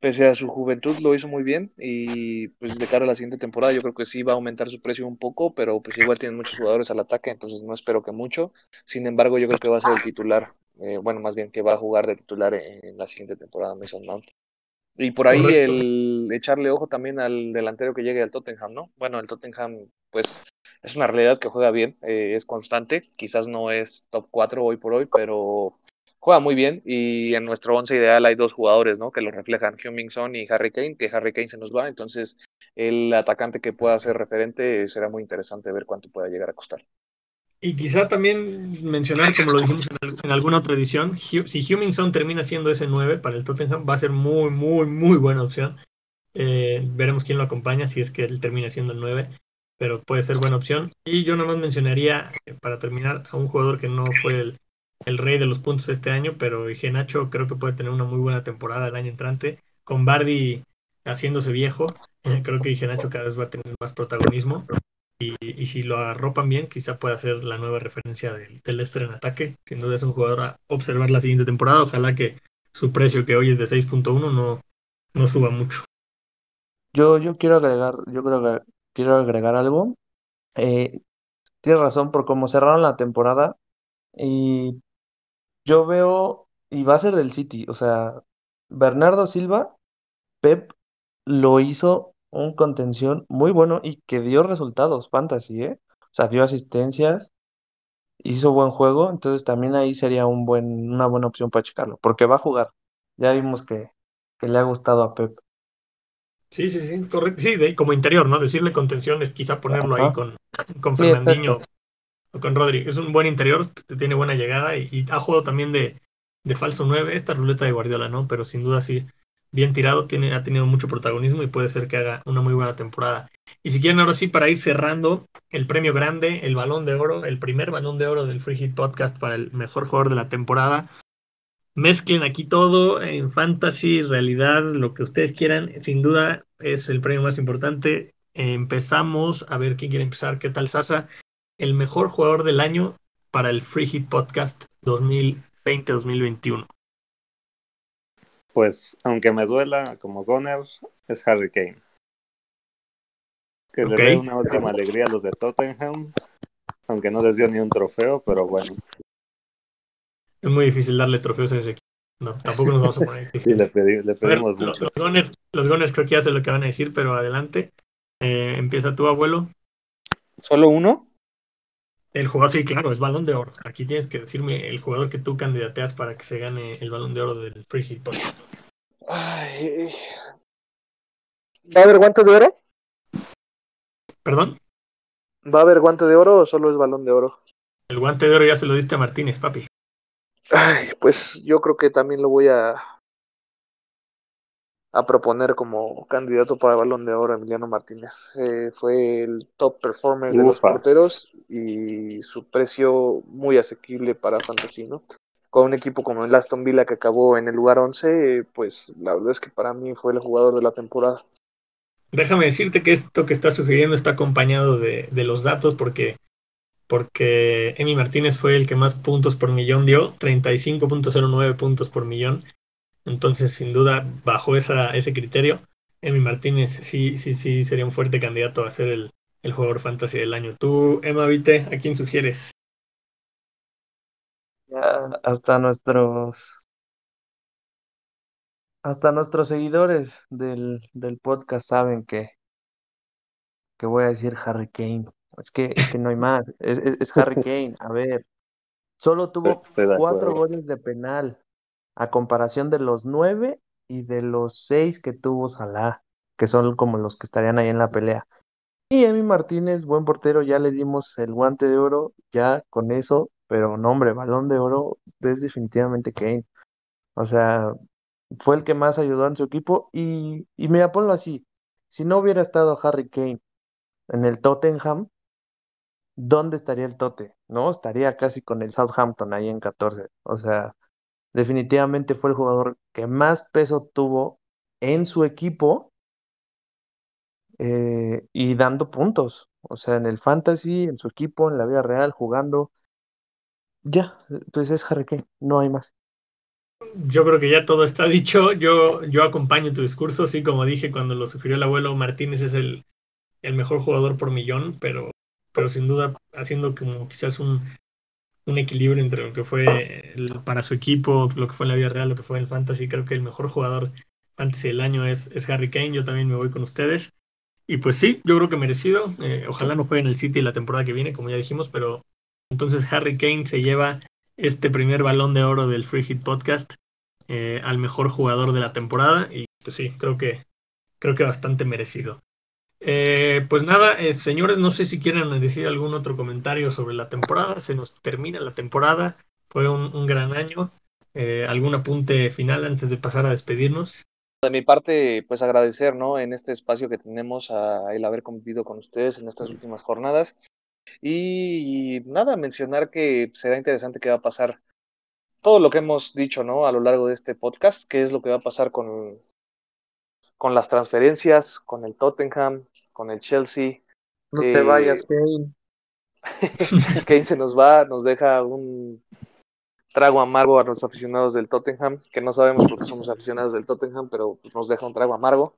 Pese a su juventud lo hizo muy bien y pues de cara a la siguiente temporada yo creo que sí va a aumentar su precio un poco, pero pues igual tienen muchos jugadores al ataque, entonces no espero que mucho. Sin embargo, yo creo que va a ser el titular, eh, bueno, más bien que va a jugar de titular en, la siguiente temporada Mason Mount. Y por ahí el echarle ojo también al delantero que llegue al Tottenham, ¿no? Bueno, el Tottenham pues es una realidad que juega bien, eh, es constante, quizás no es top 4 hoy por hoy, pero juega muy bien y en nuestro once ideal hay dos jugadores, ¿no? Que lo reflejan, Heung-Min Son y Harry Kane, que Harry Kane se nos va, entonces el atacante que pueda ser referente será muy interesante ver cuánto pueda llegar a costar. Y quizá también mencionar, como lo dijimos en, alguna otra edición, si Heung-Min Son termina siendo ese 9 para el Tottenham, va a ser muy, muy, muy buena opción. Eh, veremos quién lo acompaña si es que él termina siendo el 9 pero puede ser buena opción. Y yo nomás mencionaría, eh, para terminar, a un jugador que no fue el, el rey de los puntos este año, pero Genacho creo que puede tener una muy buena temporada el año entrante. Con Bardi haciéndose viejo, creo que Genacho cada vez va a tener más protagonismo. Y, y, si lo arropan bien, quizá pueda ser la nueva referencia del, del Leicester en ataque. Sin duda es un jugador a observar la siguiente temporada. Ojalá que su precio, que hoy es de 6.1, no, no suba mucho. Yo, yo quiero agregar, yo creo que quiero agregar algo. Eh, tienes razón por cómo cerraron la temporada y yo veo, y va a ser del City, o sea, Bernardo Silva, Pep lo hizo un contención muy bueno y que dio resultados, fantasy, ¿eh? O sea, dio asistencias, hizo buen juego, entonces también ahí sería un buen, una buena opción para checarlo, porque va a jugar. Ya vimos que, que le ha gustado a Pep. Sí, sí, sí, correcto. Sí, de, como interior, ¿no? Decirle contención es quizá ponerlo ahí con, con Fernandinho con Rodri. Es un buen interior, tiene buena llegada y, ha jugado también de, de, falso 9, esta ruleta de Guardiola, ¿no? Pero sin duda sí, bien tirado, tiene, ha tenido mucho protagonismo y puede ser que haga una muy buena temporada. Y si quieren ahora sí, para ir cerrando, el premio grande, el balón de oro, el primer balón de oro del Free Hit Podcast para el mejor jugador de la temporada mezclen aquí todo en fantasy, realidad, lo que ustedes quieran. Sin duda es el premio más importante. Empezamos a ver quién quiere empezar. ¿Qué tal, Sasa? El mejor jugador del año para el Free Hit Podcast 2020-2021. Pues, aunque me duela como Goner, es Harry Kane. Que le dé una última alegría a los de Tottenham, aunque no les dio ni un trofeo, pero bueno, es muy difícil darle trofeos a ese equipo. No, tampoco nos vamos a poner. sí, le, pedimos mucho. Los gones, creo que ya sé lo que van a decir, pero adelante. Eh, empieza tu abuelo. ¿Solo uno? El jugador, sí, claro, es balón de oro. Aquí tienes que decirme el jugador que tú candidateas para que se gane el balón de oro del Free Hit Ay. ¿Va a haber guante de oro? ¿Perdón? ¿Va a haber guante de oro o solo es balón de oro? El guante de oro ya se lo diste a Martínez, papi. Ay, pues yo creo que también lo voy a, a proponer como candidato para el Balón de Oro Emiliano Martínez. Eh, fue el top performer de los porteros y su precio muy asequible para Fantasy, ¿no? Con un equipo como el Aston Villa que acabó en el lugar 11, pues la verdad es que para mí fue el jugador de la temporada. Déjame decirte que esto que está sugiriendo está acompañado de, de los datos porque porque Emi Martínez fue el que más puntos por millón dio, 35.09 puntos por millón. Entonces, sin duda, bajo esa, ese criterio, Emi Martínez sí, sí, sí sería un fuerte candidato a ser el, el jugador fantasy del año. Tú, Emma Vite, ¿a quién sugieres? Ya, hasta nuestros hasta nuestros seguidores del, del podcast saben que, que voy a decir Harry Kane. Es que, es que no hay más. Es, es, es Harry Kane. A ver, solo tuvo cuatro goles de penal, a comparación de los nueve y de los seis que tuvo Salah, que son como los que estarían ahí en la pelea. Y Emi Martínez, buen portero, ya le dimos el guante de oro, ya con eso, pero no, hombre, balón de oro es definitivamente Kane. O sea, fue el que más ayudó en su equipo y, y mira, ponlo así, si no hubiera estado Harry Kane en el Tottenham, ¿dónde estaría el Tote? ¿No? Estaría casi con el Southampton ahí en 14. O sea, definitivamente fue el jugador que más peso tuvo en su equipo eh, y dando puntos. O sea, en el fantasy, en su equipo, en la vida real, jugando. Ya, pues es Harry no hay más. Yo creo que ya todo está dicho. Yo, yo acompaño tu discurso. Sí, como dije cuando lo sugirió el abuelo, Martínez es el, el mejor jugador por millón, pero, pero sin duda haciendo como quizás un, un equilibrio entre lo que fue para su equipo, lo que fue en la vida real, lo que fue en el fantasy. Creo que el mejor jugador fantasy del año es, es Harry Kane. Yo también me voy con ustedes. Y pues sí, yo creo que merecido. Eh, ojalá no juegue en el City la temporada que viene, como ya dijimos, pero entonces Harry Kane se lleva este primer balón de oro del Free Hit Podcast eh, al mejor jugador de la temporada. Y pues sí, creo que, creo que bastante merecido. Eh, pues nada, eh, señores, no sé si quieren decir algún otro comentario sobre la temporada. Se nos termina la temporada. Fue un, un gran año. Eh, ¿Algún apunte final antes de pasar a despedirnos? De mi parte, pues agradecer, ¿no? En este espacio que tenemos a el haber convivido con ustedes en estas últimas jornadas. Y, nada, mencionar que será interesante qué va a pasar todo lo que hemos dicho, ¿no? A lo largo de este podcast, qué es lo que va a pasar con, con las transferencias, con el Tottenham, con el Chelsea. No te Eh, vayas, Kane. Kane se nos va, nos deja un trago amargo a los aficionados del Tottenham, que no sabemos por qué somos aficionados del Tottenham, pero nos deja un trago amargo.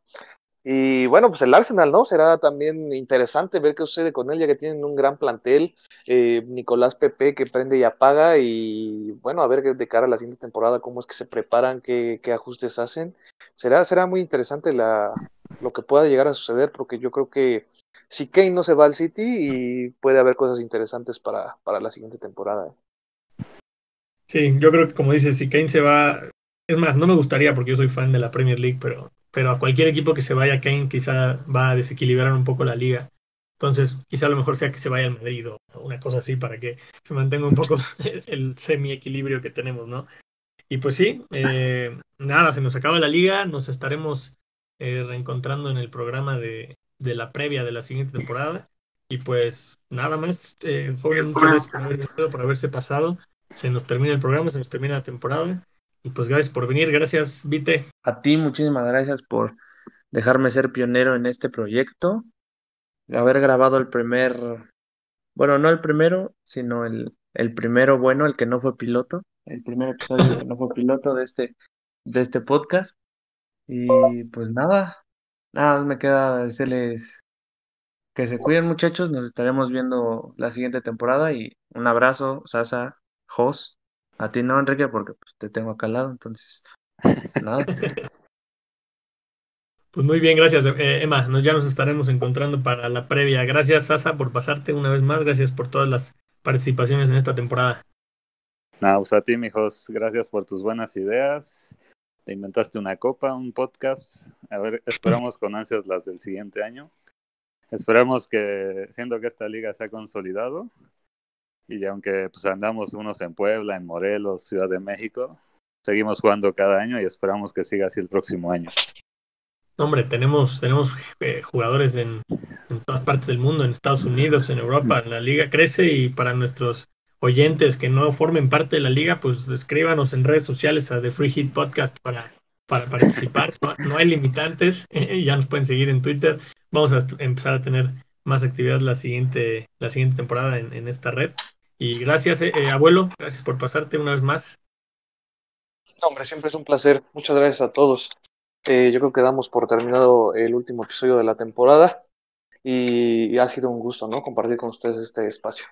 Y bueno, pues el Arsenal, ¿no? Será también interesante ver qué sucede con él, ya que tienen un gran plantel. Eh, Nicolás Pepe que prende y apaga, y bueno, a ver de cara a la siguiente temporada, cómo es que se preparan, qué, qué ajustes hacen. Será, será muy interesante lo que pueda llegar a suceder, porque yo creo que si Kane no se va al City, y puede haber cosas interesantes para, para la siguiente temporada. ¿eh? Sí, yo creo que como dices, si Kane se va, es más, no me gustaría porque yo soy fan de la Premier League, pero, pero a cualquier equipo que se vaya Kane quizá va a desequilibrar un poco la liga. Entonces, quizá lo mejor sea que se vaya al Madrid o una cosa así para que se mantenga un poco el semi-equilibrio que tenemos, ¿no? Y pues sí, eh, nada, se nos acaba la liga, nos estaremos eh, reencontrando en el programa de, de la previa de la siguiente temporada. Y pues nada más, eh, joven, muchas gracias por, haber por haberse pasado. Se nos termina el programa, se nos termina la temporada. Y pues gracias por venir, gracias Vite. A ti, muchísimas gracias por dejarme ser pionero en este proyecto, haber grabado el primer, bueno, no el primero, sino el, el primero bueno, el que no fue piloto, el primer episodio que no fue piloto de este, de este podcast. Y pues nada, nada más me queda decirles que se cuiden muchachos, nos estaremos viendo la siguiente temporada y un abrazo, Sasa, Jos, a ti no, Enrique, porque pues, te tengo acá al lado, entonces, nada. Pues muy bien, gracias eh, Emma. Nos, ya nos estaremos encontrando para la previa. Gracias Sasa por pasarte una vez más. Gracias por todas las participaciones en esta temporada. Nada, pues a ti, mijos, gracias por tus buenas ideas. Te inventaste una copa, un podcast. A ver, esperamos con ansias las del siguiente año. Esperamos que, siendo que esta liga se ha consolidado, y aunque pues andamos unos en Puebla, en Morelos, Ciudad de México, seguimos jugando cada año y esperamos que siga así el próximo año. Hombre, tenemos, tenemos eh, jugadores en, en, todas partes del mundo, en Estados Unidos, en Europa. La liga crece y para nuestros oyentes que no formen parte de la liga, pues escríbanos en redes sociales a The Free Hit Podcast para, para participar. No, no hay limitantes, ya nos pueden seguir en Twitter. Vamos a empezar a tener más actividad la siguiente, la siguiente temporada en, en esta red. Y gracias, eh, abuelo, gracias por pasarte una vez más. No, hombre, siempre es un placer. Muchas gracias a todos. Eh, yo creo que damos por terminado el último episodio de la temporada y, y ha sido un gusto, ¿no? Compartir con ustedes este espacio.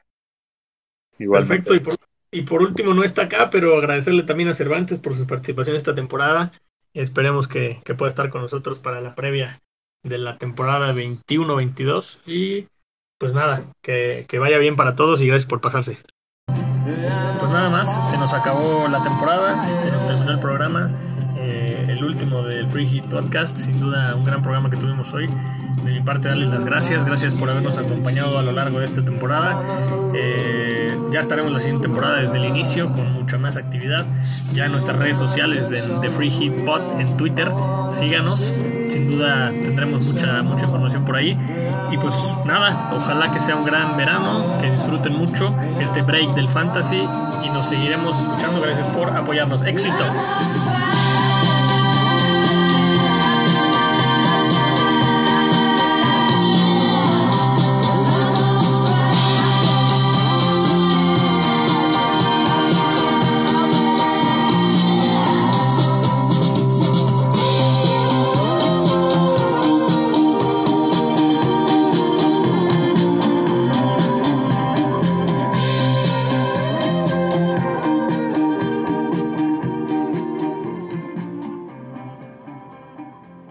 Igual. Perfecto. Y por, y por, último, no está acá, pero agradecerle también a Cervantes por su participación esta temporada. Esperemos que, que pueda estar con nosotros para la previa de la temporada 21-22. Y pues nada, que, que vaya bien para todos y gracias por pasarse. Pues nada más, se nos acabó la temporada, se nos terminó el programa, eh, el último del Free Hit Podcast, sin duda un gran programa que tuvimos hoy. De mi parte, darles las gracias, gracias por habernos acompañado a lo largo de esta temporada. Eh, ya estaremos la siguiente temporada desde el inicio con mucha más actividad. Ya en nuestras redes sociales de, de Free Hit Pod en Twitter, síganos, sin duda tendremos mucha, mucha información por ahí. Y pues nada, ojalá que sea un gran verano, que disfruten mucho este break del fantasy y nos seguiremos escuchando. Gracias por apoyarnos. Éxito.